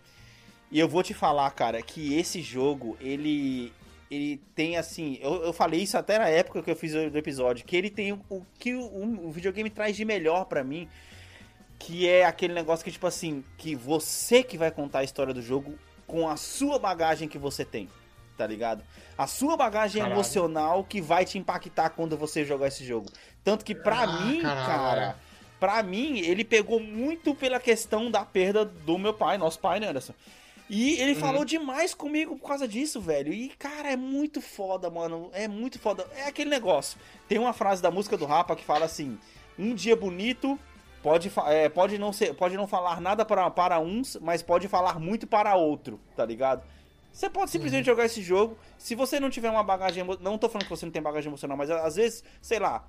E eu vou te falar, cara, que esse jogo, ele ele tem assim, eu, eu falei isso até na época que eu fiz o do episódio, que ele tem o, o que o, o videogame traz de melhor pra mim, que é aquele negócio que tipo assim, que você que vai contar a história do jogo com a sua bagagem que você tem, tá ligado? A sua bagagem
Caralho.
emocional que vai te impactar quando você jogar esse jogo. Tanto que pra
Ah,
mim,
caralho.
cara, pra mim, ele pegou muito pela questão da perda do meu pai, nosso pai, né, Anderson? E ele
Uhum.
falou demais comigo por causa disso, velho. E, cara, é muito foda, mano. É muito foda. É aquele negócio. Tem uma frase da música do Rapa que fala assim: Um dia bonito pode, é, pode, não, ser, pode não falar nada para, para uns, mas pode falar muito para outro, tá ligado? Você pode simplesmente jogar esse jogo. Se você não tiver uma bagagem. Não tô falando que você não tem bagagem emocional, mas às vezes, sei lá.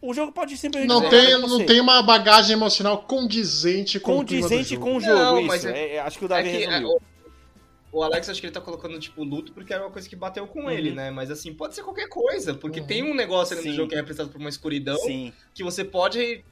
O jogo pode simplesmente.
Não tem, não tem uma bagagem emocional condizente com o
condizente
jogo.
com o jogo.
Não,
isso.
mas
É- é- acho que o
É
Davi
que, é,
resumiu.
o, o Alex, acho que ele tá colocando, tipo, luto porque era uma coisa que bateu com
Uhum.
ele, né? Mas, assim, pode ser qualquer coisa, porque
Uhum.
tem um negócio ali no
Sim.
jogo que é representado por uma escuridão
Sim.
que você pode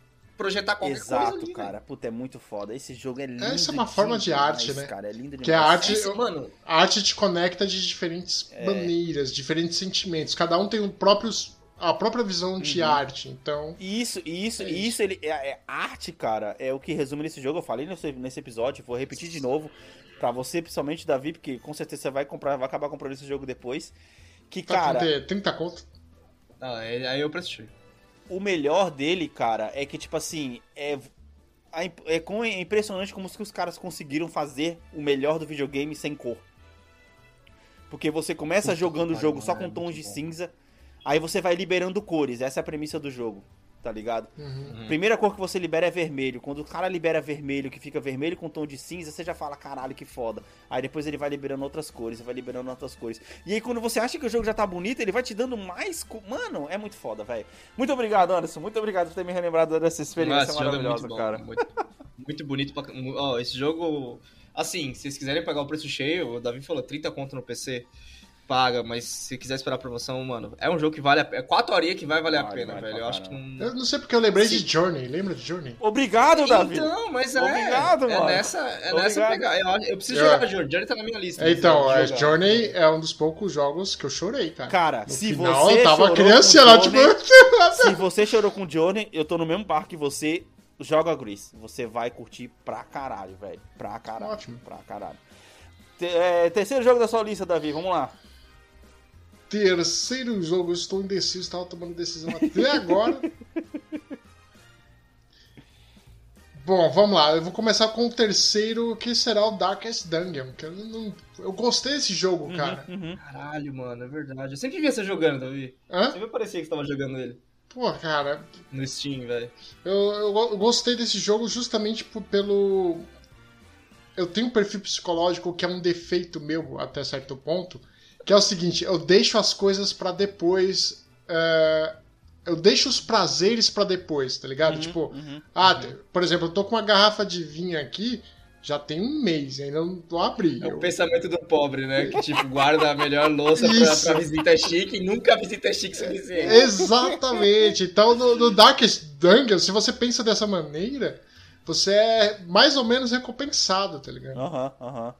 projetar qualquer coisa
Exato,
ali, né?
cara. Puta, é muito foda. Esse jogo é lindo.
Essa é uma forma de
demais,
arte, né?
Cara, é lindo demais.
Que a arte,
Essa, mano,
a arte te conecta de diferentes
É.
maneiras, diferentes sentimentos. Cada um tem o próprios, a própria visão de
Uhum.
arte. Então,
Isso, isso,
É
e isso, ele, é, é arte, cara, é o que resume nesse jogo. Eu falei nesse, nesse episódio, vou repetir de novo. Pra você, principalmente, Davi, porque com certeza você vai comprar, vai acabar comprando esse jogo depois. Que,
Tá
cara,
30, 30 conto.
Ah, é- aí eu prestei.
O melhor dele, cara, é que, tipo assim, é, é, é impressionante como que os caras conseguiram fazer o melhor do videogame sem cor. Porque você começa jogando o jogo só com tons de
bom.
cinza, aí você vai liberando cores, essa é a premissa do jogo, tá ligado?
Uhum.
Primeira cor que você libera é vermelho. Quando o cara libera vermelho, que fica vermelho com tom de cinza, você já fala, caralho, que foda. Aí depois ele vai liberando outras cores, vai liberando outras cores. E aí quando você acha que o jogo já tá bonito, ele vai te dando mais. co- Mano, é muito foda, velho. Muito obrigado, Anderson. Muito obrigado por ter me relembrado dessa experiência
Nossa, jogo é
maravilhosa,
muito bom,
cara.
Muito, muito bonito pra. Ó, esse jogo. Assim, se vocês quiserem pagar o preço cheio, o Davi falou 30 conto no PC. Paga, mas se quiser esperar a promoção, mano, é um jogo que vale a pena. É 4 horinhas que vai valer a pena,
vale
velho. Eu acho que não.
Eu não sei porque eu lembrei
Sim.
de Journey. Lembra de Journey?
Obrigado, Davi.
Então, mas é.
Obrigado,
é
mano.
nessa, é
Obrigado.
nessa pegada. Eu, eu preciso
É.
jogar Journey. Journey tá na minha lista.
É, Então,
jogar.
Journey é um dos poucos jogos que eu chorei, cara.
Cara,
no
se
final,
você
eu tava criança lá, tipo...
Journey- Se você chorou com o Johnny, eu tô no mesmo parque que você. Joga Grease. Você vai curtir pra caralho, velho. Pra caralho.
Ótimo.
Pra caralho. É, terceiro jogo da sua lista, Davi. Vamos lá.
Terceiro jogo, eu estou indeciso, estava tomando decisão até agora. Bom, vamos lá. Eu vou começar com o terceiro, que será o Darkest Dungeon. Que eu, não, eu gostei desse jogo, cara.
Uhum.
Caralho, mano, é verdade. Eu sempre via você jogando, Davi.
Hã?
Sempre parecia que você tava jogando ele
Pô, cara,
no Steam, velho.
eu, eu, eu gostei desse jogo justamente por- pelo. Eu tenho um perfil psicológico que é um defeito meu até certo ponto, que é o seguinte: eu deixo as coisas pra depois. é, eu deixo os prazeres pra depois, tá ligado? tipo,
uhum,
ah, te- por exemplo, eu tô com uma garrafa de vinho aqui, já tem um mês, ainda não, não abri.
É o
Eu-
pensamento do pobre, né? Que, tipo, guarda a melhor louça pra, pra visita chique e nunca visita chique suficiente.
Exatamente. Então, no, no Darkest Dungeon, se você pensa dessa maneira, você é mais ou menos recompensado, tá ligado?
Aham, aham.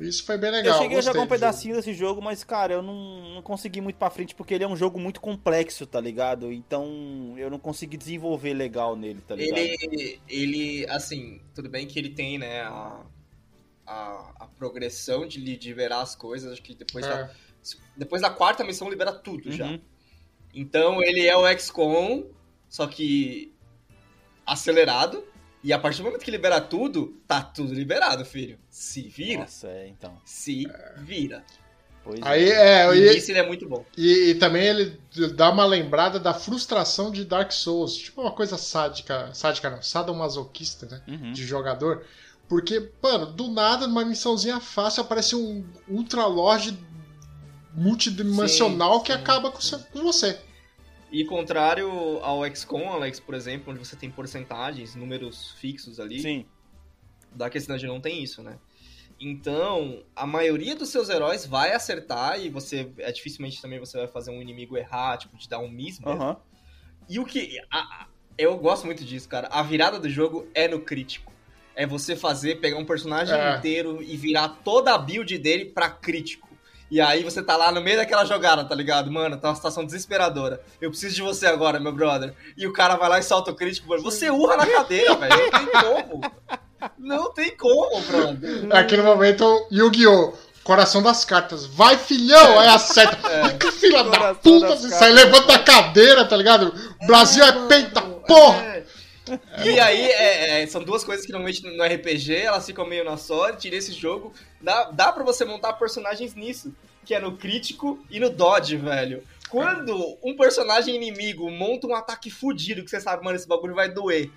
Isso foi bem legal.
Eu cheguei a jogar um
jogo.
pedacinho desse jogo, mas, cara, eu não, não consegui muito pra frente porque ele é um jogo muito complexo, tá ligado? Então eu não consegui desenvolver legal nele, tá ligado?
Ele, ele, assim, tudo bem que ele tem, né, a, a, a progressão de li- liberar as coisas, acho que depois,
É.
da, depois da quarta missão libera tudo já.
Uhum.
Então ele é o XCOM, só que acelerado, e a partir do momento que libera tudo, tá tudo liberado, filho. Se vira,
Nossa, é, então.
se vira.
Pois
Aí,
é.
é,
E
e,
isso ele é muito bom.
e, e também ele dá uma lembrada da frustração de Dark Souls. Tipo uma coisa sádica, sádica não, sadomasoquista, né?
Uhum.
De jogador. Porque, mano, do nada, numa missãozinha fácil, aparece um Ultra Lorde multidimensional
Sim,
que
sim,
acaba com, com você.
E contrário ao XCOM, Alex, por exemplo, onde você tem porcentagens, números fixos ali,
Sim.
da questão de não tem isso, né? Então, a maioria dos seus heróis vai acertar e você é dificilmente também você vai fazer um inimigo errar, tipo, de dar um miss mesmo.
Aham.
E o que a- a- eu gosto muito disso, cara. A virada do jogo é no crítico. É você fazer pegar um personagem
É.
inteiro e virar toda a build dele pra crítico. E aí você tá lá no meio daquela jogada, tá ligado? Mano, tá uma situação desesperadora. Eu preciso de você agora, meu brother. E o cara vai lá e solta o crítico, mano. Você urra na cadeira, velho. Não tem como. Não tem como, brother.
Naquele momento, Yu-Gi-Oh! Coração das cartas. Vai, filhão! Aí acerta. Que filha da puta! Você
cartas.
sai, levanta a cadeira, tá ligado? Brasil é peita, porra!
E aí, é, é, são duas coisas que normalmente no RPG elas ficam meio na sorte. E nesse jogo, dá, dá pra você montar personagens nisso. Que é no crítico e no dodge, velho. Quando um personagem inimigo monta um ataque fudido, que você sabe, mano, esse bagulho vai doer.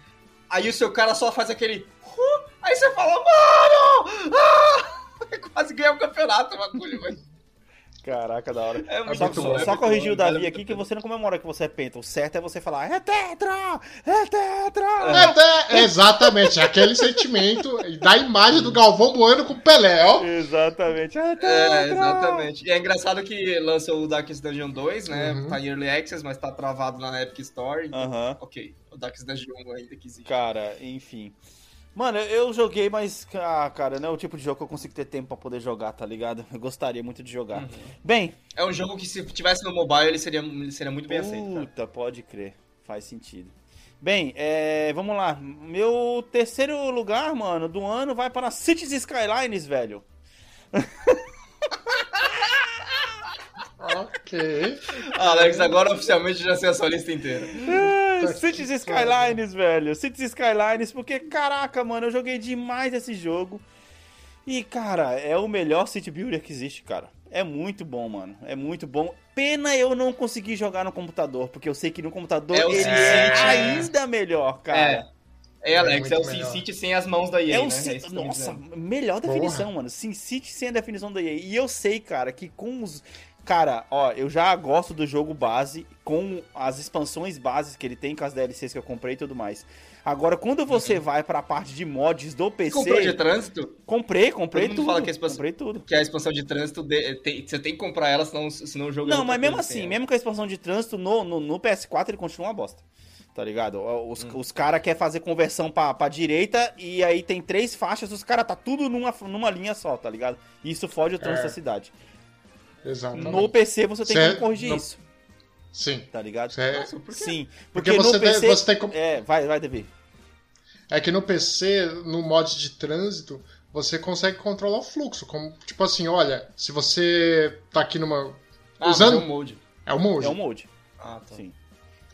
Aí o seu cara só faz aquele. "Huh", Aí você fala, mano! Ah! Quase ganhou o campeonato, o bagulho, velho.
Caraca, da hora.
É muito
Só,
bom,
só,
é
corrigir
bom,
o Davi aqui que você não comemora que você é penta. O certo é você falar, é tetra! É tetra!
Até- exatamente, aquele sentimento da imagem do Galvão Bueno com o Pelé, ó.
Exatamente. É tetra!
É, exatamente. E é engraçado que lançou o Darkest Dungeon 2, né?
Uhum.
Tá em Early Access, mas tá travado na Epic Store. Então,
Aham.
ok. O Darkest Dungeon 1 ainda que existe.
Cara, enfim. Mano, eu joguei, mas, ah, cara, não é o tipo de jogo que eu consigo ter tempo pra poder jogar, tá ligado? Eu gostaria muito de jogar. Bem,
É um jogo que se tivesse no mobile, ele seria, ele seria muito bem aceito. cara.
puta, pode crer. Faz sentido. Bem, é, vamos lá. Meu terceiro lugar, mano, do ano vai para Cities Skylines, velho.
Ok.
Alex, agora oficialmente já sei a sua lista inteira.
Tá
Cities Skylines, velho. Cities Skylines, porque, caraca, mano, eu joguei demais esse jogo. E, cara, é o melhor City Builder que existe, cara. É muito bom, mano. É muito bom. Pena eu não conseguir jogar no computador, porque eu sei que no computador
É
ele é
sim,
ainda melhor, cara.
É, Alex,
É
é, o
melhor.
SimCity sem as mãos da EA,
É
né?
o Sin-
É tô
Nossa, melhor definição, mano. SimCity sem a definição da EA. E eu sei, cara, que com os. Cara, ó, eu já gosto do jogo base, com as expansões bases que ele tem, com as DLCs que eu comprei e tudo mais. Agora, quando você vai pra parte de mods do PC.
Comprou de trânsito?
Comprei, comprei tudo.
fala que a expansão-
Comprei tudo.
Que a expansão de trânsito, de- tem- você tem que comprar ela, senão, senão o jogo é
Não,
outra
mas mesmo
coisa sem
assim, mesmo com a expansão de trânsito, no, no, no PS4 ele continua uma bosta. Tá ligado? Os, os caras querem fazer conversão pra, pra direita e aí tem três faixas, os caras tá tudo numa, numa linha só, tá ligado? E isso fode o trânsito
É.
da cidade.
Exatamente.
No PC você tem
Cê-
como corrigir
no-
isso,
Sim.
tá ligado?
Cê-
Nossa, por quê?
Sim,
Porque
porque,
você
PC...
você tem como-
É, vai, vai, Davi.
É que no PC, no mod de trânsito, você consegue controlar o fluxo. Como, tipo assim, olha, se você tá aqui numa.
Ah,
usando.
mas é um molde.
É o mode.
É um mode,
Ah, tá.
sim.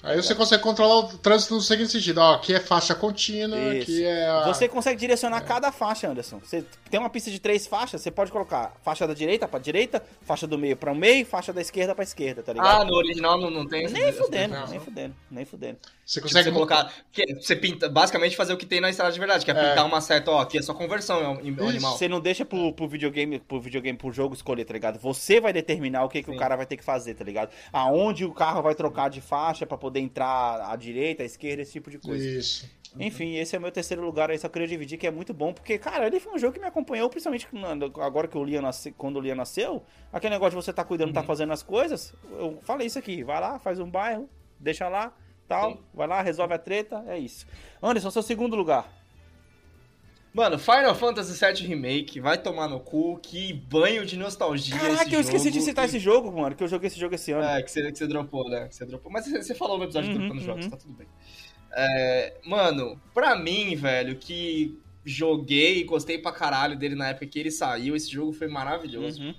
Aí você consegue controlar o trânsito no seguinte sentido. Ó, aqui é faixa contínua,
Isso.
aqui é. A...
Você consegue direcionar cada faixa, Anderson. Você tem uma pista de três faixas, você pode colocar faixa da direita pra direita, faixa do meio pra meio, faixa da esquerda pra esquerda, tá ligado?
Ah, no original não, não tem
Nem fudendo, nem fudendo, nem fudendo.
Você
Tipo,
consegue
você colocar. que- Você pinta, basicamente fazer o que tem na estrada de verdade, que é
É.
pintar uma seta, ó, aqui é só conversão, é um, é animal.
Você não deixa pro, pro videogame, pro videogame, pro jogo escolher, tá ligado? Você vai determinar o que, que o cara vai ter que fazer, tá ligado? Aonde o carro vai trocar de faixa pra poder entrar à direita, à esquerda, esse tipo de coisa.
Isso.
Enfim, esse é o meu terceiro lugar aí, só queria dividir, que é muito bom, porque, cara, ele foi um jogo que me acompanhou, principalmente quando- agora que o Lia nasce, quando o Lia nasceu, aquele negócio de você tá cuidando,
Uhum.
tá fazendo as coisas, eu falei isso aqui, vai lá, faz um bairro, deixa lá, tal,
Sim.
vai lá, resolve a treta, é isso. Anderson, seu segundo lugar.
Mano, Final Fantasy VII Remake, vai tomar no cu, que banho de nostalgia
Caraca, eu esqueci
jogo,
de citar
e-
esse jogo, mano, que eu joguei esse jogo esse ano.
É, que você, que você dropou, né? Que você dropou. Mas você, você falou no episódio
Uhum,
do Dropando Jogos,
uhum.
tá tudo bem. É, mano, pra mim, velho, que joguei e gostei pra caralho dele na época que ele saiu, esse jogo foi maravilhoso.
Uhum.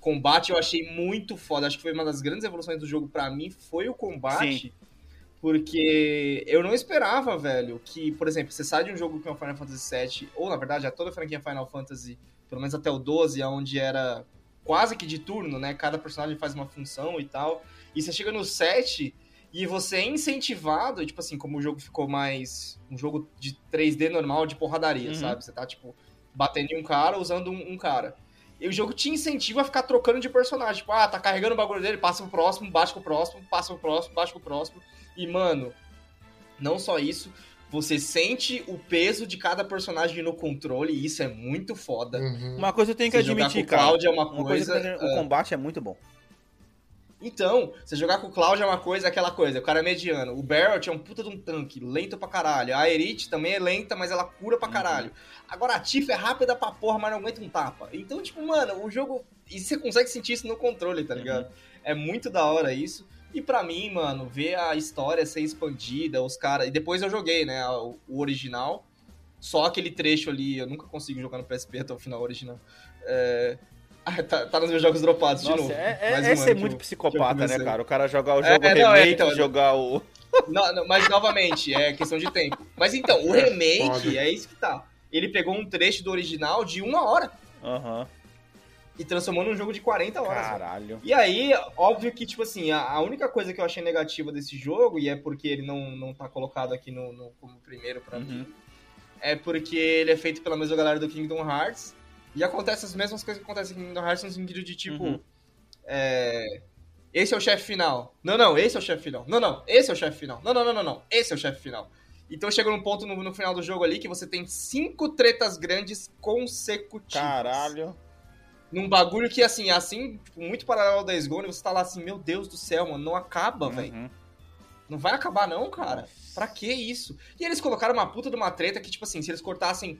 Combate eu achei muito foda. Acho que foi uma das grandes evoluções do jogo pra mim, foi o combate.
Sim.
Porque eu não esperava, velho, que, por exemplo, você sai de um jogo que é o Final Fantasy VII, ou na verdade, a toda a franquia Final Fantasy, pelo menos até o 12, onde era quase que de turno, né? Cada personagem faz uma função e tal. E você chega no 7 e você é incentivado, tipo assim, como o jogo ficou mais um jogo de 3D normal, de porradaria,
Uhum.
sabe? Você tá, tipo, batendo em um cara usando um, um cara. E o jogo te incentiva a ficar trocando de personagem. Tipo, ah, tá carregando o bagulho dele, passa pro próximo, bate pro próximo, passa pro próximo, bate pro próximo. E, mano, não só isso, você sente o peso de cada personagem no controle, e isso é muito foda.
Uhum.
Uma coisa eu tenho que
Você jogar
admitir,
com o
cara.
Cloud é uma
Uma
coisa.
coisa que tenho- o combate é muito bom.
Então, você jogar com o Cloud é uma coisa, aquela coisa, o cara é mediano. O Barrett é um puta de um tanque, lento pra caralho. A Erit também é lenta, mas ela cura pra caralho. Agora a Tiff é rápida pra porra, mas não aguenta um tapa. Então, tipo, mano, o jogo. E você consegue sentir isso no controle, tá ligado? É muito da hora isso. E pra mim, mano, ver a história ser expandida, os caras. E depois eu joguei, né, o, o original. Só aquele trecho ali, eu nunca consigo jogar no PSP até o final original. É... Ah, tá, tá nos meus jogos dropados de
Nossa,
novo.
é, é,
Mais
é
um
ser muito
eu-
psicopata, né, cara? O cara jogar o
É,
jogo
é, não, é,
remake,
então,
jogar o...
Não, não, mas novamente, é questão de tempo. Mas então, o remake,
foda.
é isso que tá. Ele pegou um trecho do original de uma hora
Aham.
E transformou num jogo de 40 horas.
Caralho.
E aí, óbvio que, tipo assim, a, a única coisa que eu achei negativa desse jogo, e é porque ele não, não tá colocado aqui no, no- como primeiro pra
Uhum.
mim, é porque ele é feito pela mesma galera do Kingdom Hearts, e acontece as mesmas coisas que acontecem em Kingdom Hearts no sentido de, tipo,
Uhum.
é, esse é o chefe final. Não, não, esse é o chefe final. Não, não, esse é o chefe final. Não, não, não, não, não, esse é o chefe final. Então chega num ponto no, no final do jogo ali que você tem cinco tretas grandes consecutivas
Caralho.
Num bagulho que, assim, assim, tipo, muito paralelo ao Days Gone, você tá lá assim, meu Deus do céu, mano, não acaba, velho.
Uhum.
Não vai acabar não, cara. Pra que isso? E eles colocaram uma puta de uma treta que, tipo assim, se eles cortassem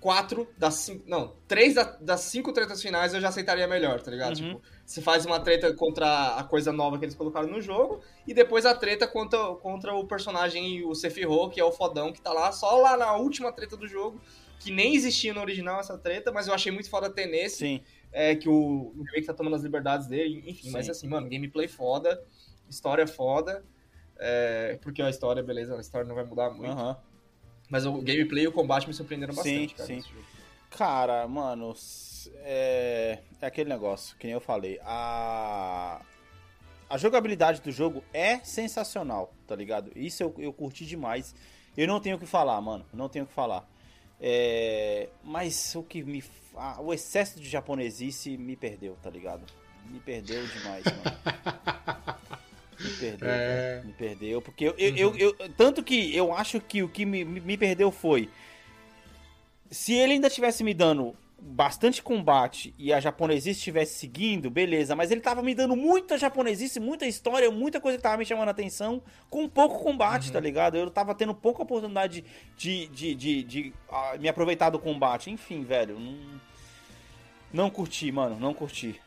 quatro das cinco. Não, três da- das cinco tretas finais eu já aceitaria melhor, tá ligado?
Uhum.
Tipo, se faz uma treta contra a coisa nova que eles colocaram no jogo, e depois a treta contra, contra o personagem, o Sephiroth, que é o fodão que tá lá, só lá na última treta do jogo, que nem existia no original essa treta, mas eu achei muito foda ter nesse,
Sim.
é, que o, o remake tá tomando as liberdades dele, enfim,
Sim.
mas assim, mano, gameplay foda, história foda, é, porque a história, beleza, a história não vai mudar muito,
Aham.
mas o gameplay e o combate me surpreenderam
Sim,
bastante, cara.
sim.
nesse jogo.
Cara, mano, é, é aquele negócio, que nem eu falei. A, a jogabilidade do jogo é sensacional, tá ligado? Isso eu, eu curti demais. Eu não tenho o que falar, mano. Não tenho o que falar. É, mas o que me. o excesso de japonesice me perdeu, tá ligado? Me perdeu demais, mano. Me perdeu,
É.
velho. me perdeu. Porque eu, eu, eu- eu- Tanto que eu acho que o que me, me me perdeu foi. Se ele ainda tivesse me dando bastante combate e a japonesice estivesse seguindo, beleza, mas ele tava me dando muita japonesice, muita história, muita coisa que tava me chamando a atenção, com pouco combate, tá ligado? Eu tava tendo pouca oportunidade de, de, de, de, ah, me aproveitar do combate. Enfim, velho, não, não curti, mano, não curti.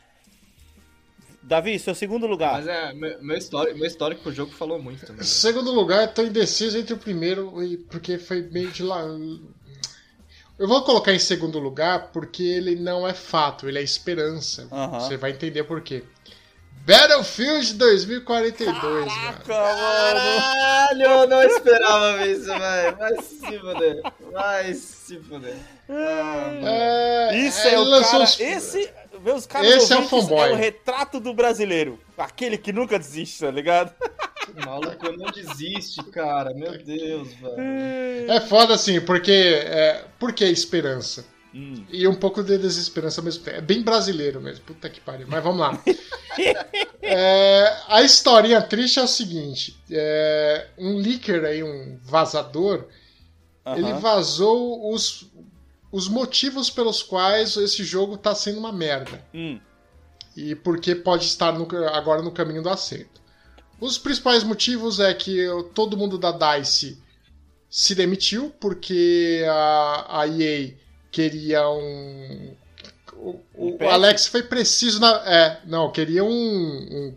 Davi, seu segundo lugar.
Mas é, meu, histórico, meu histórico pro jogo falou muito também.
Segundo lugar, tô indeciso entre o primeiro e porque foi meio de lá. Eu vou colocar em segundo lugar porque ele não é fato, ele é esperança.
Aham.
Você vai entender por quê. Battlefield 2042, mano.
Caraca, mano.
Caralho, eu não esperava ver isso, velho. Vai se fuder. Vai se fuder. Ah, mano.
É,
Isso é,
ele
o cara.
os-
Esse, meus caras
Esse é o fanboy.
é o retrato do brasileiro. Aquele que nunca desiste, tá ligado?
O maluco não desiste, cara. Meu Deus, velho.
É foda assim, porque. É, por que esperança?
Hum.
E um pouco de desesperança ao mesmo tempo. É bem brasileiro mesmo. Puta que pariu. Mas vamos lá. É, a historinha triste é o seguinte: é, um leaker aí, um vazador, ele
Aham.
vazou os, os motivos pelos quais esse jogo tá sendo uma merda.
Hum.
E porque pode estar no- agora no caminho do acerto. Os principais motivos é que todo mundo da DICE se demitiu porque a, a EA queria um. O, o-
Um?
Alex foi preciso na. É, não, queria um. um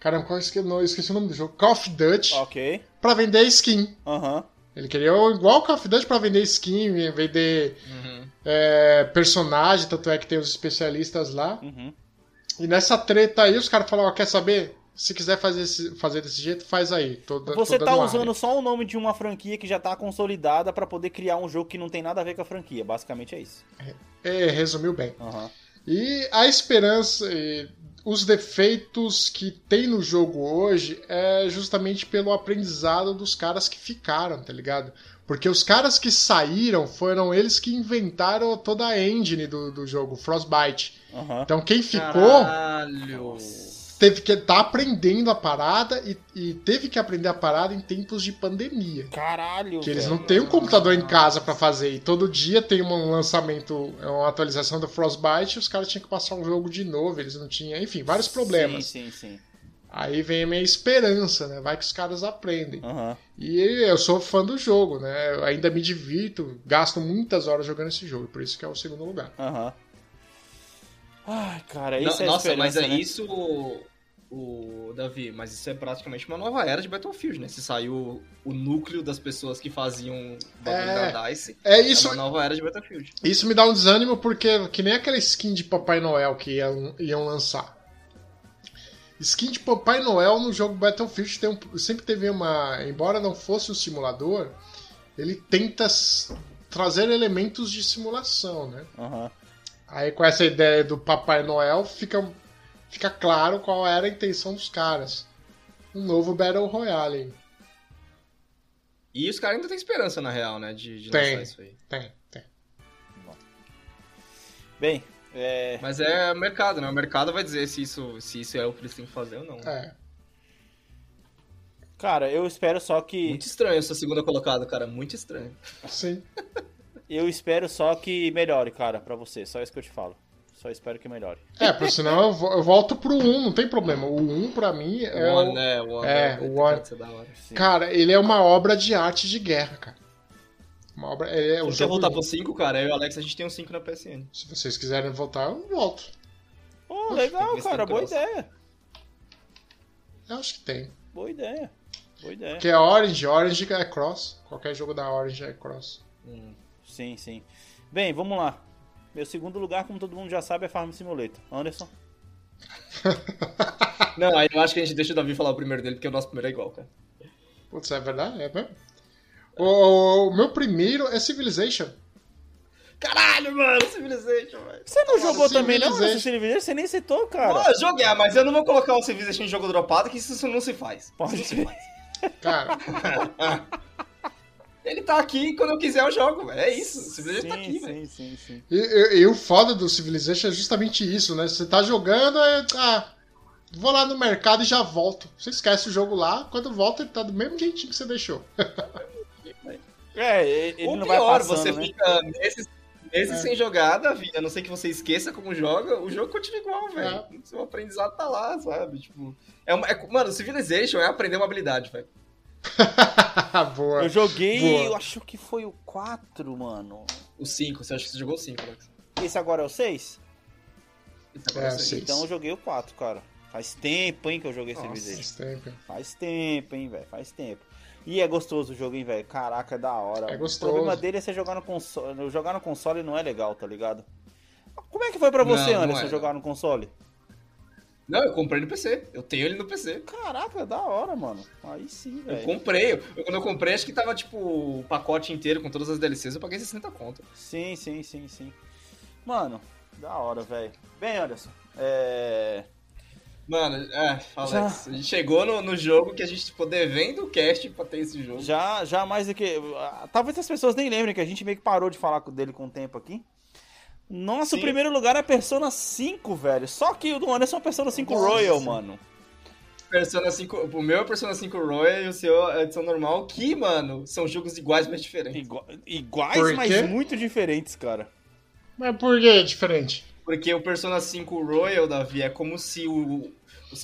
caramba, qual esque, não, eu esqueci o nome do jogo. Call of Duty
Ok.
pra vender skin.
Aham.
Ele queria igual Call of Duty pra vender skin, vender é, personagem, tanto é que tem os especialistas lá.
Uhum.
E nessa treta aí, os caras falaram, ó, quer saber? Se quiser fazer, esse- fazer desse jeito, faz aí. Tô,
Você
tô
tá usando
área.
só o nome de uma franquia que já tá consolidada pra poder criar um jogo que não tem nada a ver com a franquia. Basicamente é isso.
É, resumiu bem.
Aham.
E a esperança, e os defeitos que tem no jogo hoje é justamente pelo aprendizado dos caras que ficaram, tá ligado? Porque os caras que saíram foram eles que inventaram toda a engine do, do jogo, Frostbite.
Aham.
Então quem ficou
Caralho.
Teve que estar aprendendo a parada e, e teve que aprender a parada em tempos de pandemia.
Caralho.
Que eles
velho.
não têm um computador em casa pra fazer. E todo dia tem um lançamento, uma atualização do Frostbite e os caras tinham que passar um jogo de novo. Eles não tinham, enfim, vários problemas.
Sim, sim, sim.
Aí vem a minha esperança, né? Vai que os caras aprendem.
Aham.
E eu sou fã do jogo, né? Eu ainda me divirto, gasto muitas horas jogando esse jogo. Por isso que é o segundo lugar.
Aham. Ai, cara,
No-
isso é
Nossa, mas é
né?
isso, o Davi, mas isso é praticamente uma nova era de Battlefield, né? Se saiu o núcleo das pessoas que faziam bagulho
É,
da DICE,
É
é
isso,
uma nova era de Battlefield.
Isso me dá um desânimo porque que nem aquela skin de Papai Noel que iam, iam lançar. Skin de Papai Noel no jogo Battlefield tem um- sempre teve uma. Embora não fosse um simulador, ele tenta trazer elementos de simulação, né?
Aham.
Aí com essa ideia do Papai Noel fica, fica claro qual era a intenção dos caras. Um novo Battle Royale. aí.
E os caras ainda têm esperança, na real, né? De, de
Tem.
lançar isso aí.
Tem, tem.
Bem, é...
Mas é mercado, né? O mercado vai dizer se isso, se isso é o que eles têm que fazer ou não.
É.
Cara, eu espero só que...
Muito estranho essa segunda colocada, cara. Muito estranho.
Sim.
Eu espero só que melhore, cara, pra você. Só isso que eu te falo. Só espero que melhore.
É, por sinal eu, vo- eu volto pro 1, não tem problema. O 1 pra mim é.
o One, né? O One,
é,
vai
o One.
Sim.
Cara, ele é uma obra de arte de guerra, cara. Uma obra, é, é o
Você
jogo
voltar pro 5, cara? Eu e o Alex, a gente tem um 5 na PSN.
Se vocês quiserem voltar, eu volto.
Pô,
tem
legal,
se
cara. Boa
cross.
ideia.
Eu acho que tem.
Boa ideia. Boa ideia.
Porque é Orange, Orange é cross. Qualquer jogo da Orange é cross.
Sim, sim. Bem, vamos lá. Meu segundo lugar, como todo mundo já sabe, é Farm Simulator. Anderson?
Não, aí eu acho que a gente deixa o Davi falar o primeiro dele, porque o nosso primeiro é igual, cara.
Putz, é verdade? É mesmo? O, o meu primeiro é Civilization.
Caralho, mano, Civilization, velho.
Você não jogou também, não?
Civilization.
Essa Civilization? Você nem citou, cara.
Ah, eu joguei, mas eu não vou colocar o Civilization em jogo dropado, que isso não se faz.
Pode ser.
Cara,
Ele tá aqui e quando eu quiser eu jogo, velho. É isso, o Civilization tá aqui,
Sim,
velho.
sim, sim, sim.
e, e- e o foda do Civilization é justamente isso, né? Você tá jogando, é, ah, vou lá no mercado e já volto. Você esquece o jogo lá, quando volta ele tá do mesmo jeitinho que você deixou.
É, ele
Ou
não
pior,
vai passando,
você
né?
fica meses, meses
É.
sem jogar, Davi, a não ser que você esqueça como joga, o jogo continua igual, velho.
É.
O seu aprendizado tá lá, sabe? Tipo, é uma, é- mano, Civilization é aprender uma habilidade, velho.
Boa.
Eu joguei,
Boa.
eu acho que foi o 4, mano.
O 5, você acha que você jogou o 5, Alex?
Esse agora é o 6?
Esse agora
É, sim.
Então eu joguei o 4, cara. Faz tempo, hein, que eu joguei
Nossa,
Civilization.
esse tempo.
Faz tempo, hein, velho. Faz tempo. E é gostoso o jogo, hein, velho. Caraca, é da hora.
É gostoso.
O problema dele é você jogar no console. Jogar no console não é legal, tá ligado? Como é que foi pra você,
Não, não
Anderson,
é,
jogar no console?
Não, eu comprei no PC. Eu tenho ele no PC.
Caraca, da hora, mano. Aí sim,
Eu
velho.
comprei. Eu, quando eu comprei, acho que tava, tipo, o pacote inteiro com todas as DLCs, eu paguei 60 conto.
Sim, sim, sim, sim. Mano, da hora, velho. Bem, Anderson, é.
Mano, é, Alex,
Já.
a gente chegou no, no jogo que a gente ficou devendo o cast pra ter esse jogo.
Já, já mais do que. ah, Talvez as pessoas nem lembrem que a gente meio que parou de falar dele com o tempo aqui. Nosso
Sim.
primeiro lugar é Persona 5, velho. Só que o do Anderson é Persona 5
Nossa.
Royal, mano.
Persona 5, o meu é Persona 5 Royal e o seu é edição normal, que, mano, são jogos iguais, mas diferentes.
Igua- iguais, mas muito diferentes, cara.
Mas por que é diferente?
Porque o Persona 5 Royal, Davi, é como se o,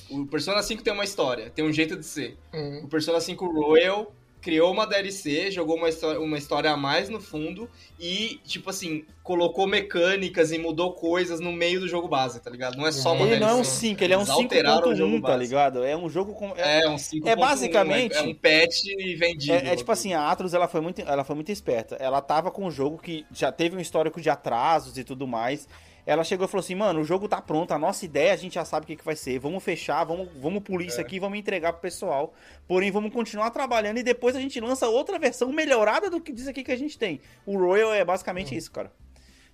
o, o Persona 5 tem uma história, tem um jeito de ser.
Hum,
O Persona 5 Royal criou uma DLC, jogou uma história, uma história a mais no fundo e, tipo assim, colocou mecânicas e mudou coisas no meio do jogo base, tá ligado? Não é só uma
Ele
DLC.
não é um 5, ele é um
Eles alteraram o jogo
5.1, tá
base.
ligado? É um jogo com. É,
É, um 5.1,
É basicamente-
É, é um patch vendido.
é- é tipo assim, a Atlus ela foi, muito, ela foi muito esperta. Ela tava com um jogo que já teve um histórico de atrasos e tudo mais. Ela chegou e falou assim, mano, o jogo tá pronto, a nossa ideia a gente já sabe o que, que vai ser. Vamos fechar, vamos, vamos polir
É.
isso aqui, vamos entregar pro pessoal. Porém, vamos continuar trabalhando e depois a gente lança outra versão melhorada do que diz aqui que a gente tem. O Royal é basicamente isso, cara.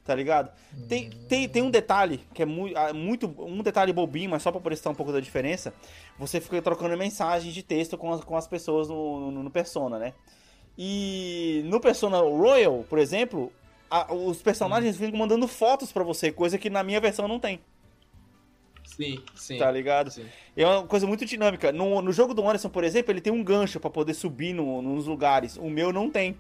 Tá ligado? Tem, tem, tem um detalhe que é mu- ah, muito. Um detalhe bobinho, mas só pra prestar um pouco da diferença. Você fica trocando mensagens de texto com as, com as pessoas no, no, no Persona, né? E no Persona Royal, por exemplo, a- os personagens ficam mandando fotos pra você, coisa que na minha versão não tem,
Sim, sim.
tá ligado?
sim.
É uma coisa muito dinâmica. No, no jogo do Anderson, por exemplo, ele tem um gancho pra poder subir no, nos lugares. O meu não tem,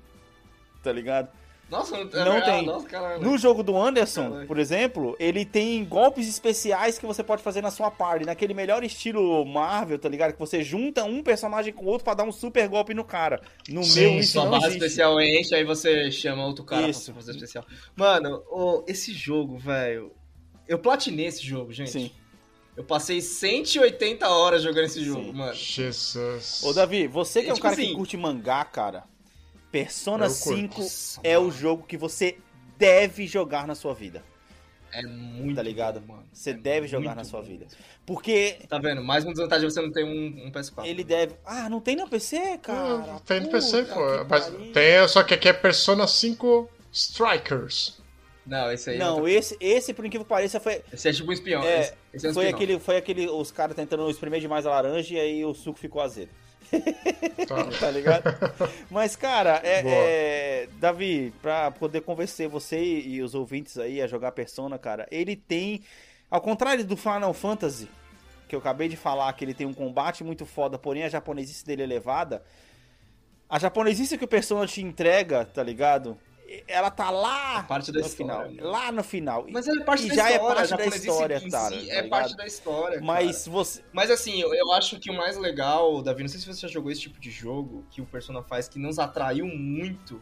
tá ligado?
Nossa, não,
Não
ah,
tem.
Nossa, caralho.
No jogo do Anderson,
Caralho.
por exemplo, ele tem golpes especiais que você pode fazer na sua party, naquele melhor estilo Marvel, tá ligado? Que você junta um personagem com o outro pra dar um super golpe no cara. No
Sim,
meu isso
Sua
não
barra
existe.
especial enche, aí você chama outro cara
Isso.
pra fazer especial. Mano, ô, esse jogo, velho. Eu platinei esse jogo, gente.
Sim.
Eu passei 180 horas jogando esse jogo,
Sim.
mano.
Jesus.
Ô, Davi, você que é um
Tipo
cara que
assim-
curte mangá, cara, Persona
curto.
5
Nossa,
é o jogo que você deve jogar na sua vida.
É muito
Tá ligado?
bom, mano.
Você
É
deve jogar na sua
bom.
vida. Porque
Tá vendo? Mais uma desvantagem é você não ter um, um PS4.
ele deve. Ah, não tem no PC, cara?
Ah, tem no PC, pô. Mas tem, só que aqui é Persona 5 Strikers.
Não, esse aí.
Não,
não
esse, esse, por incrível que pareça, foi,
Esse é tipo um espião.
É,
esse, esse é um
foi,
spin-off.
aquele, foi aquele. Os caras tentando espremer demais a laranja e aí o suco ficou azedo.
Tá.
Tá ligado? Mas, cara, é, é, Davi, pra poder convencer você e os ouvintes aí a jogar Persona, cara, ele tem. Ao contrário do Final Fantasy, que eu acabei de falar, que ele tem um combate muito foda, porém a japonesice dele é elevada. A japonesice que o Persona te entrega, tá ligado? Ela tá lá
parte da
no
história,
final.
né?
Lá no final.
Mas é parte
E
da
já
história.
é parte
a
da história, cara,
si
tá
é parte da história.
Mas
cara.
você.
Mas assim, eu, eu acho que o mais legal, Davi, não sei se você já jogou esse tipo de jogo que o Persona faz que nos atraiu muito,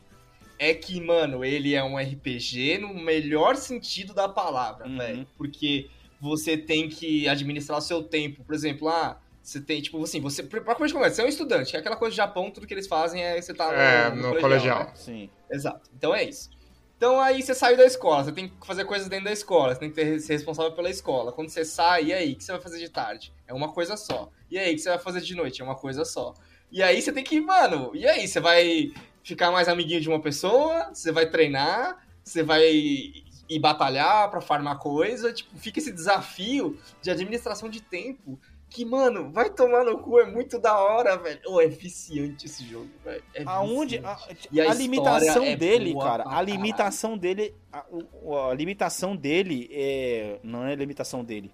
é que, mano, ele é um RPG no melhor sentido da palavra,
Uhum.
velho. Porque você tem que administrar o seu tempo. Por exemplo, ah, você tem, tipo assim, você. Pra começar você é um estudante, que é aquela coisa do Japão, tudo que eles fazem é você tá no,
É, no colegial.
né?
Sim.
Exato. Então é isso. Então aí você saiu da escola, você tem que fazer coisas dentro da escola, você tem que ter- ser responsável pela escola. Quando você sai, e aí, o que você vai fazer de tarde? É uma coisa só. E aí, o que você vai fazer de noite? É uma coisa só. E aí você tem que, mano, e aí, você vai ficar mais amiguinho de uma pessoa, você vai treinar, você vai ir batalhar pra farmar coisa, tipo, fica esse desafio de administração de tempo. Que, mano, vai tomar no cu, é muito da hora, velho. Ô, é viciante esse jogo, velho. É
Aonde. A,
a
a limitação
é
dele, cara. A limitação dele. A, a limitação dele é. Não é a limitação dele.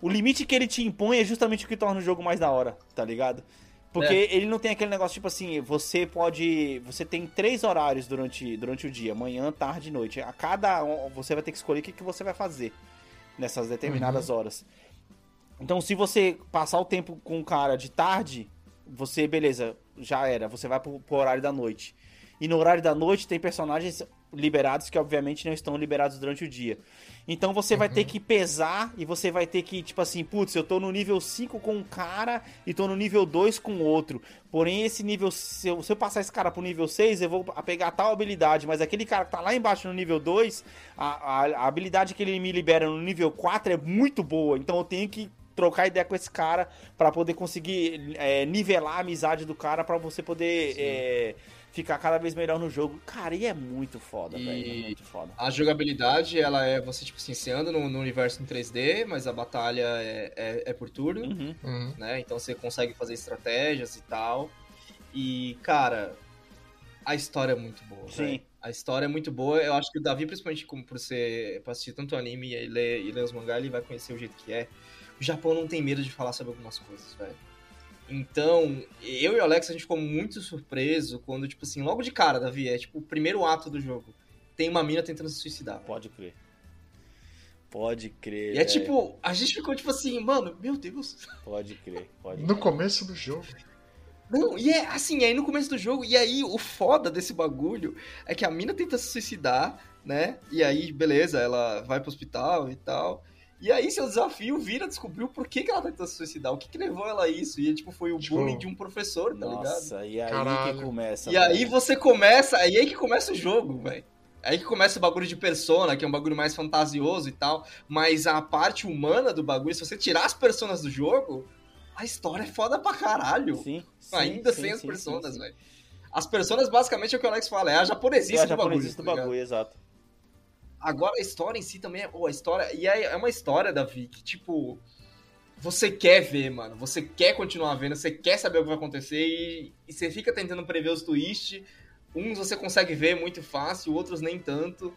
O limite que ele te impõe é justamente o que torna o jogo mais da hora, tá ligado? Porque
É.
ele não tem aquele negócio tipo assim, você pode. Você tem três horários durante, durante o dia, manhã, tarde e noite. A cada. Você vai ter que escolher o que, que você vai fazer nessas determinadas horas. Então, se você passar o tempo com o cara de tarde, você, beleza, já era, você vai pro, pro horário da noite. E no horário da noite tem personagens liberados que, obviamente, não estão liberados durante o dia. Então você vai ter que pesar e você vai ter que, tipo assim, putz, eu tô no nível 5 com um cara e tô no nível 2 com outro. Porém, esse nível, se eu, se eu passar esse cara pro nível 6, eu vou pegar tal habilidade. Mas aquele cara que tá lá embaixo no nível 2, a, a, a habilidade que ele me libera no nível 4 é muito boa. Então eu tenho que trocar ideia com esse cara pra poder conseguir é, nivelar a amizade do cara pra você poder é, ficar cada vez melhor no jogo. Cara, e é muito foda, velho. É muito foda.
A jogabilidade, ela é você, tipo assim, você anda no, no universo em 3D, mas a batalha é, é, é por turno,
Uhum.
Uhum.
né? Então você consegue fazer estratégias e tal. E, cara, a história é muito boa,
Sim.
velho. A história é muito boa. Eu acho que o Davi, principalmente como por ser por assistir tanto anime e ler, e ler os mangás, ele vai conhecer o jeito que é. O Japão não tem medo de falar sobre algumas coisas, velho. Então, eu e o Alex, a gente ficou muito surpreso quando, tipo assim, logo de cara, Davi, é tipo o primeiro ato do jogo. Tem uma mina tentando se suicidar.
Pode crer. Pode crer.
E é
velho.
tipo, a gente ficou tipo assim, mano, meu Deus.
Pode crer, pode
No começo do jogo.
Não, e é assim, aí no começo do jogo, e aí o foda desse bagulho é que a mina tenta se suicidar, né? E aí, beleza, ela vai pro hospital e tal. E aí seu desafio vira descobrir o porquê que ela tenta se suicidar, o que que levou ela a isso. E tipo, foi o
Tipo,
bullying de um professor, tá ligado?
Nossa, e aí
Caralho.
que começa.
E aí você começa, aí é que começa o jogo, velho. Aí que começa o bagulho de persona, que é um bagulho mais fantasioso e tal. Mas a parte humana do bagulho, se você tirar as personas do jogo, a história é foda pra caralho.
Sim, sim,
Ainda
sim,
sem as
sim,
personas,
sim, sim.
velho. As personas, basicamente, é o que o Alex fala, é a japonesice
É a
do bagulho.
japonesice do
tá
bagulho, exato.
Agora, a história em si também é. Pô, a história. E é, é uma história, Davi, que, tipo. Você quer ver, mano. Você quer continuar vendo, você quer saber o que vai acontecer e, e você fica tentando prever os twists. Uns você consegue ver muito fácil, outros nem tanto.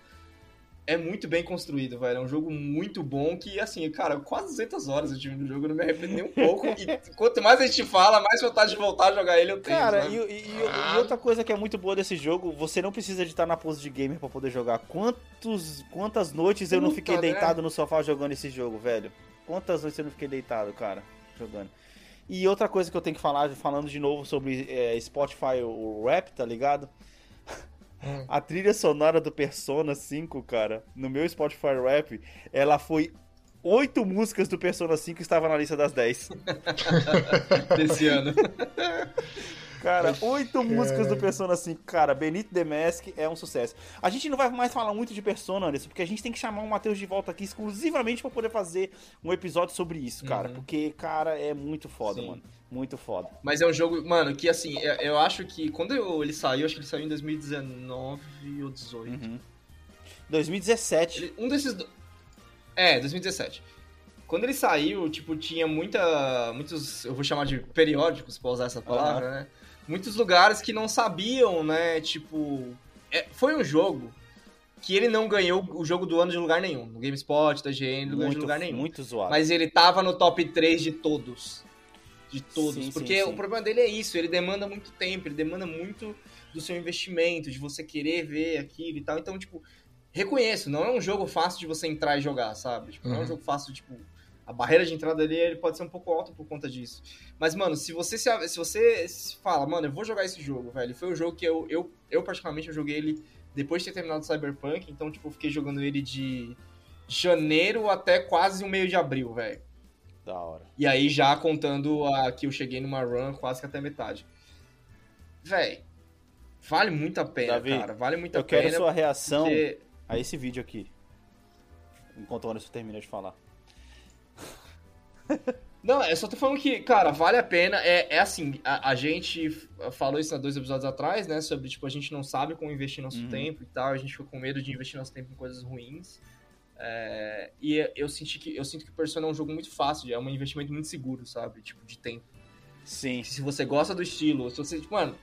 É muito bem construído, velho. É um jogo muito bom que, assim, cara, quase 200 horas eu tive no jogo, eu não me arrependo nem um pouco. E quanto mais a gente fala, mais vontade de voltar a jogar ele eu tenho.
Cara, e, e- e- e outra coisa que é muito boa desse jogo, você não precisa de estar na pose de gamer pra poder jogar. Quantos, quantas noites eu não
Puta,
fiquei
né?
deitado no sofá jogando esse jogo, velho? Quantas noites eu não fiquei deitado, cara, jogando? E outra coisa que eu tenho que falar, falando de novo sobre é, Spotify, o rap, tá ligado?
Hum.
A trilha sonora do Persona 5, cara, no meu Spotify Rap, ela foi oito músicas do Persona 5 que estava na lista das 10.
Desse ano.
Cara, oito músicas do Persona 5. Cara, Benito The Mask é um sucesso. A gente não vai mais falar muito de Persona, Anderson, porque a gente tem que chamar o Matheus de volta aqui exclusivamente pra poder fazer um episódio sobre isso, cara.
Uhum.
Porque, cara, é muito foda,
Sim.
mano. Muito foda.
Mas é um jogo, mano, que assim, eu, eu acho que quando eu- ele saiu, acho que ele saiu em 2019 ou 18.
Uhum. 2017.
Ele- um desses. do- É, 2017. Quando ele saiu, tipo, tinha muita. Muitos. Eu vou chamar de periódicos, pra usar essa palavra, né? Muitos lugares que não sabiam, né? Tipo. é, foi um jogo que ele não ganhou o jogo do ano de lugar nenhum. No GameSpot, da GN, não ganhou de lugar nenhum.
muito zoado.
Mas ele tava no top 3 de todos. De todos.
Sim,
porque
sim, sim.
o problema dele é isso, ele demanda muito tempo, ele demanda muito do seu investimento, de você querer ver aquilo e tal. Então, tipo, reconheço, não é um jogo fácil de você entrar e jogar, sabe? Tipo, Não é um
Uhum.
jogo fácil, tipo, A barreira de entrada dele ele pode ser um pouco alta por conta disso. Mas, mano, se você se, se você se fala, mano, eu vou jogar esse jogo, velho. Foi um jogo que eu, eu, eu particularmente, eu joguei ele depois de ter terminado o Cyberpunk. Então, tipo, eu fiquei jogando ele de janeiro até quase o meio de abril, velho.
Da hora.
E aí já contando a, que eu cheguei numa run quase que até metade. Véi, vale muito a pena,
Davi,
cara. Vale muito a
Eu
pena.
quero sua reação
porque-
a esse vídeo aqui. Enquanto o Anderson termina de falar.
Não, eu só tô falando que, cara, vale a pena. É, é assim, a, a gente falou isso há dois episódios atrás, né? Sobre, tipo, a gente não sabe como investir nosso
Uhum.
tempo e tal. A gente fica com medo de investir nosso tempo em coisas ruins. É, e eu senti que eu sinto que o Persona é um jogo muito fácil, é um investimento muito seguro, sabe? Tipo, de tempo.
Sim.
Se você gosta do estilo, se você, tipo, mano,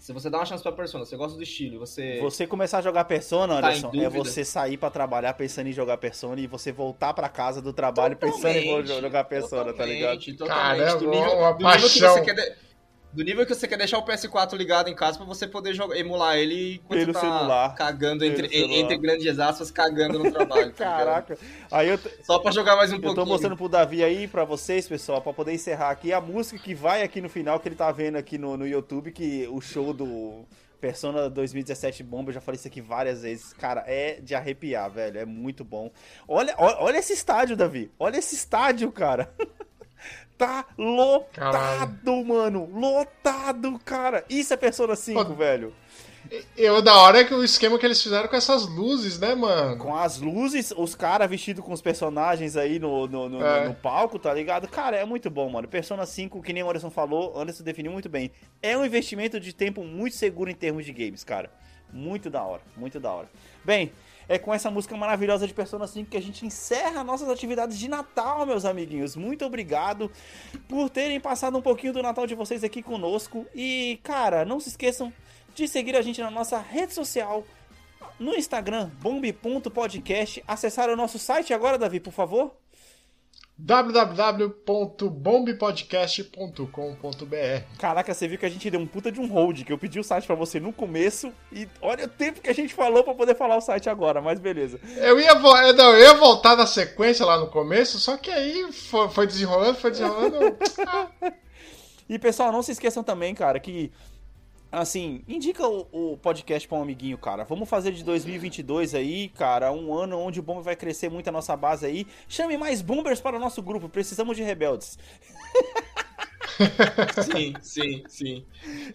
se você dá uma chance pra Persona, você gosta do estilo, você.
Você começar a jogar Persona,
Tá
Anderson, é
dúvida?
você sair pra trabalhar pensando em jogar Persona e você voltar pra casa do trabalho pensando em
Totalmente,
jogar Persona, tá ligado?
totalmente, totalmente.
Caramba,
do nível,
uma
do nível que
paixão.
você quer de- do nível que você quer deixar o PS4 ligado em casa pra você poder jogar, emular ele enquanto
Pelo
tá
celular.
cagando entre,
celular.
entre grandes aspas, cagando no trabalho. tá?
Caraca. Aí eu, t-
Só pra jogar mais um
eu
pouquinho.
tô mostrando pro Davi aí, pra vocês, pessoal, pra poder encerrar aqui a música que vai aqui no final, que ele tá vendo aqui no, no YouTube, que o show do Persona 2017 Bomba, eu já falei isso aqui várias vezes. Cara, é de arrepiar, velho. É muito bom. Olha, olha, olha esse estádio, Davi. Olha esse estádio, cara. tá lotado,
Caralho.
mano. Lotado, cara. Isso é Persona 5,
Pô,
velho.
E o da hora é que o esquema que eles fizeram com essas luzes, né, mano?
Com as luzes, os caras vestidos com os personagens aí no, no, no,
É.
no palco, tá ligado? Cara, é muito bom, mano. Persona 5, que nem o Anderson falou, Anderson definiu muito bem. É um investimento de tempo muito seguro em termos de games, cara. Muito da hora, muito da hora. Bem, é com essa música maravilhosa de Persona 5 que a gente encerra nossas atividades de Natal, meus amiguinhos. Muito obrigado por terem passado um pouquinho do Natal de vocês aqui conosco. E, cara, não se esqueçam de seguir a gente na nossa rede social, no Instagram, bomb.podcast. Acessar o nosso site agora, Davi, por favor.
www.bombpodcast.com.br
Caraca, você viu que a gente deu um puta de um hold, que eu pedi o site pra você no começo e olha o tempo que a gente falou pra poder falar o site agora, mas beleza.
Eu ia, eu não, eu ia voltar na sequência lá no começo, só que aí foi, foi desenrolando, foi desenrolando. Ah,
E pessoal, não se esqueçam também, cara, que assim, indica o, o podcast pra um amiguinho, cara. Vamos fazer de 2022 aí, cara, um ano onde o Bomber vai crescer muito a nossa base aí. Chame mais Bombers para o nosso grupo, precisamos de rebeldes.
Sim, sim, sim.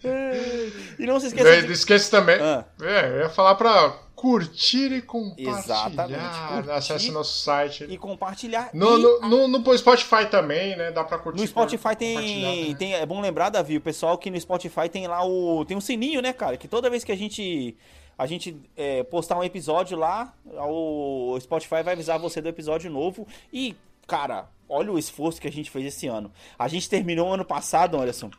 E não se esqueçam
não
de...
esqueça também.
Ah.
É, eu ia falar pra curtir e compartilhar.
Exatamente, curtir.
Acesse nosso site.
e compartilhar.
No,
e
no, no, no Spotify também, né? Dá pra curtir.
No Spotify tem,
né?
tem. É bom lembrar, Davi, o pessoal que no Spotify tem lá o. Tem um sininho, né, cara? Que toda vez que a gente. A gente é, postar um episódio lá, o Spotify vai avisar você do episódio novo. E, cara, olha o esforço que a gente fez esse ano. A gente terminou ano passado, Anderson,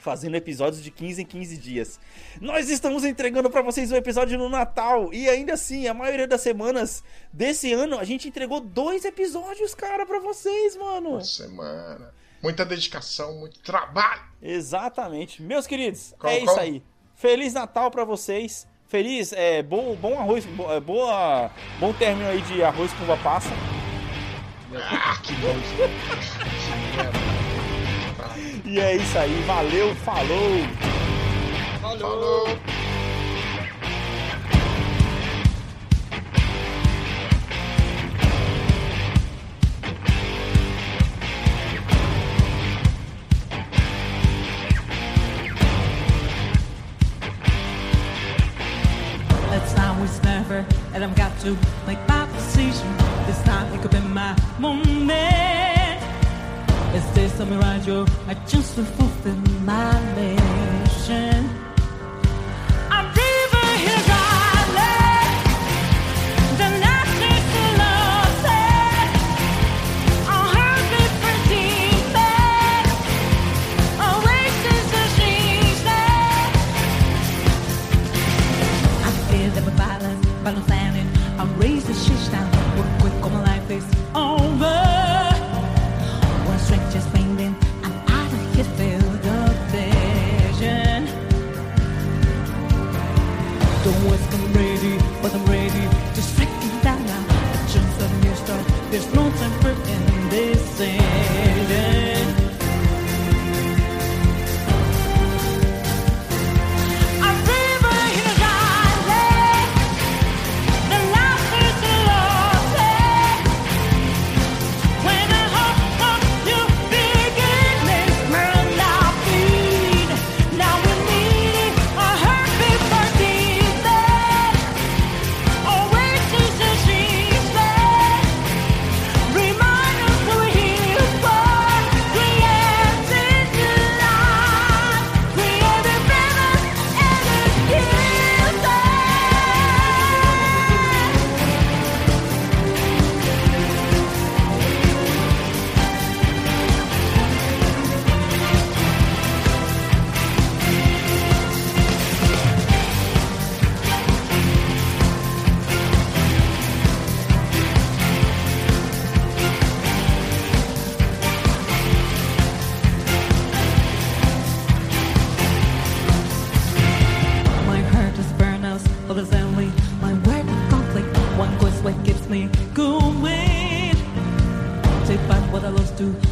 fazendo episódios de 15 em 15 dias. Nós estamos entregando pra vocês um episódio no Natal. E ainda assim, a maioria das semanas desse ano, a gente entregou dois episódios, cara, pra vocês, mano.
Uma semana. Muita dedicação, muito trabalho.
Exatamente. Meus queridos,
Qual-
é isso
qual-
aí. Feliz Natal pra vocês. Feliz, é, bom, bom arroz, é, boa, bom término aí de arroz com uva passa.
Ah, que bom.
E é isso aí, valeu, falou!
Falou.
It's time we never, and I've got to make my some radio. I just to fulfill my name. There's no through.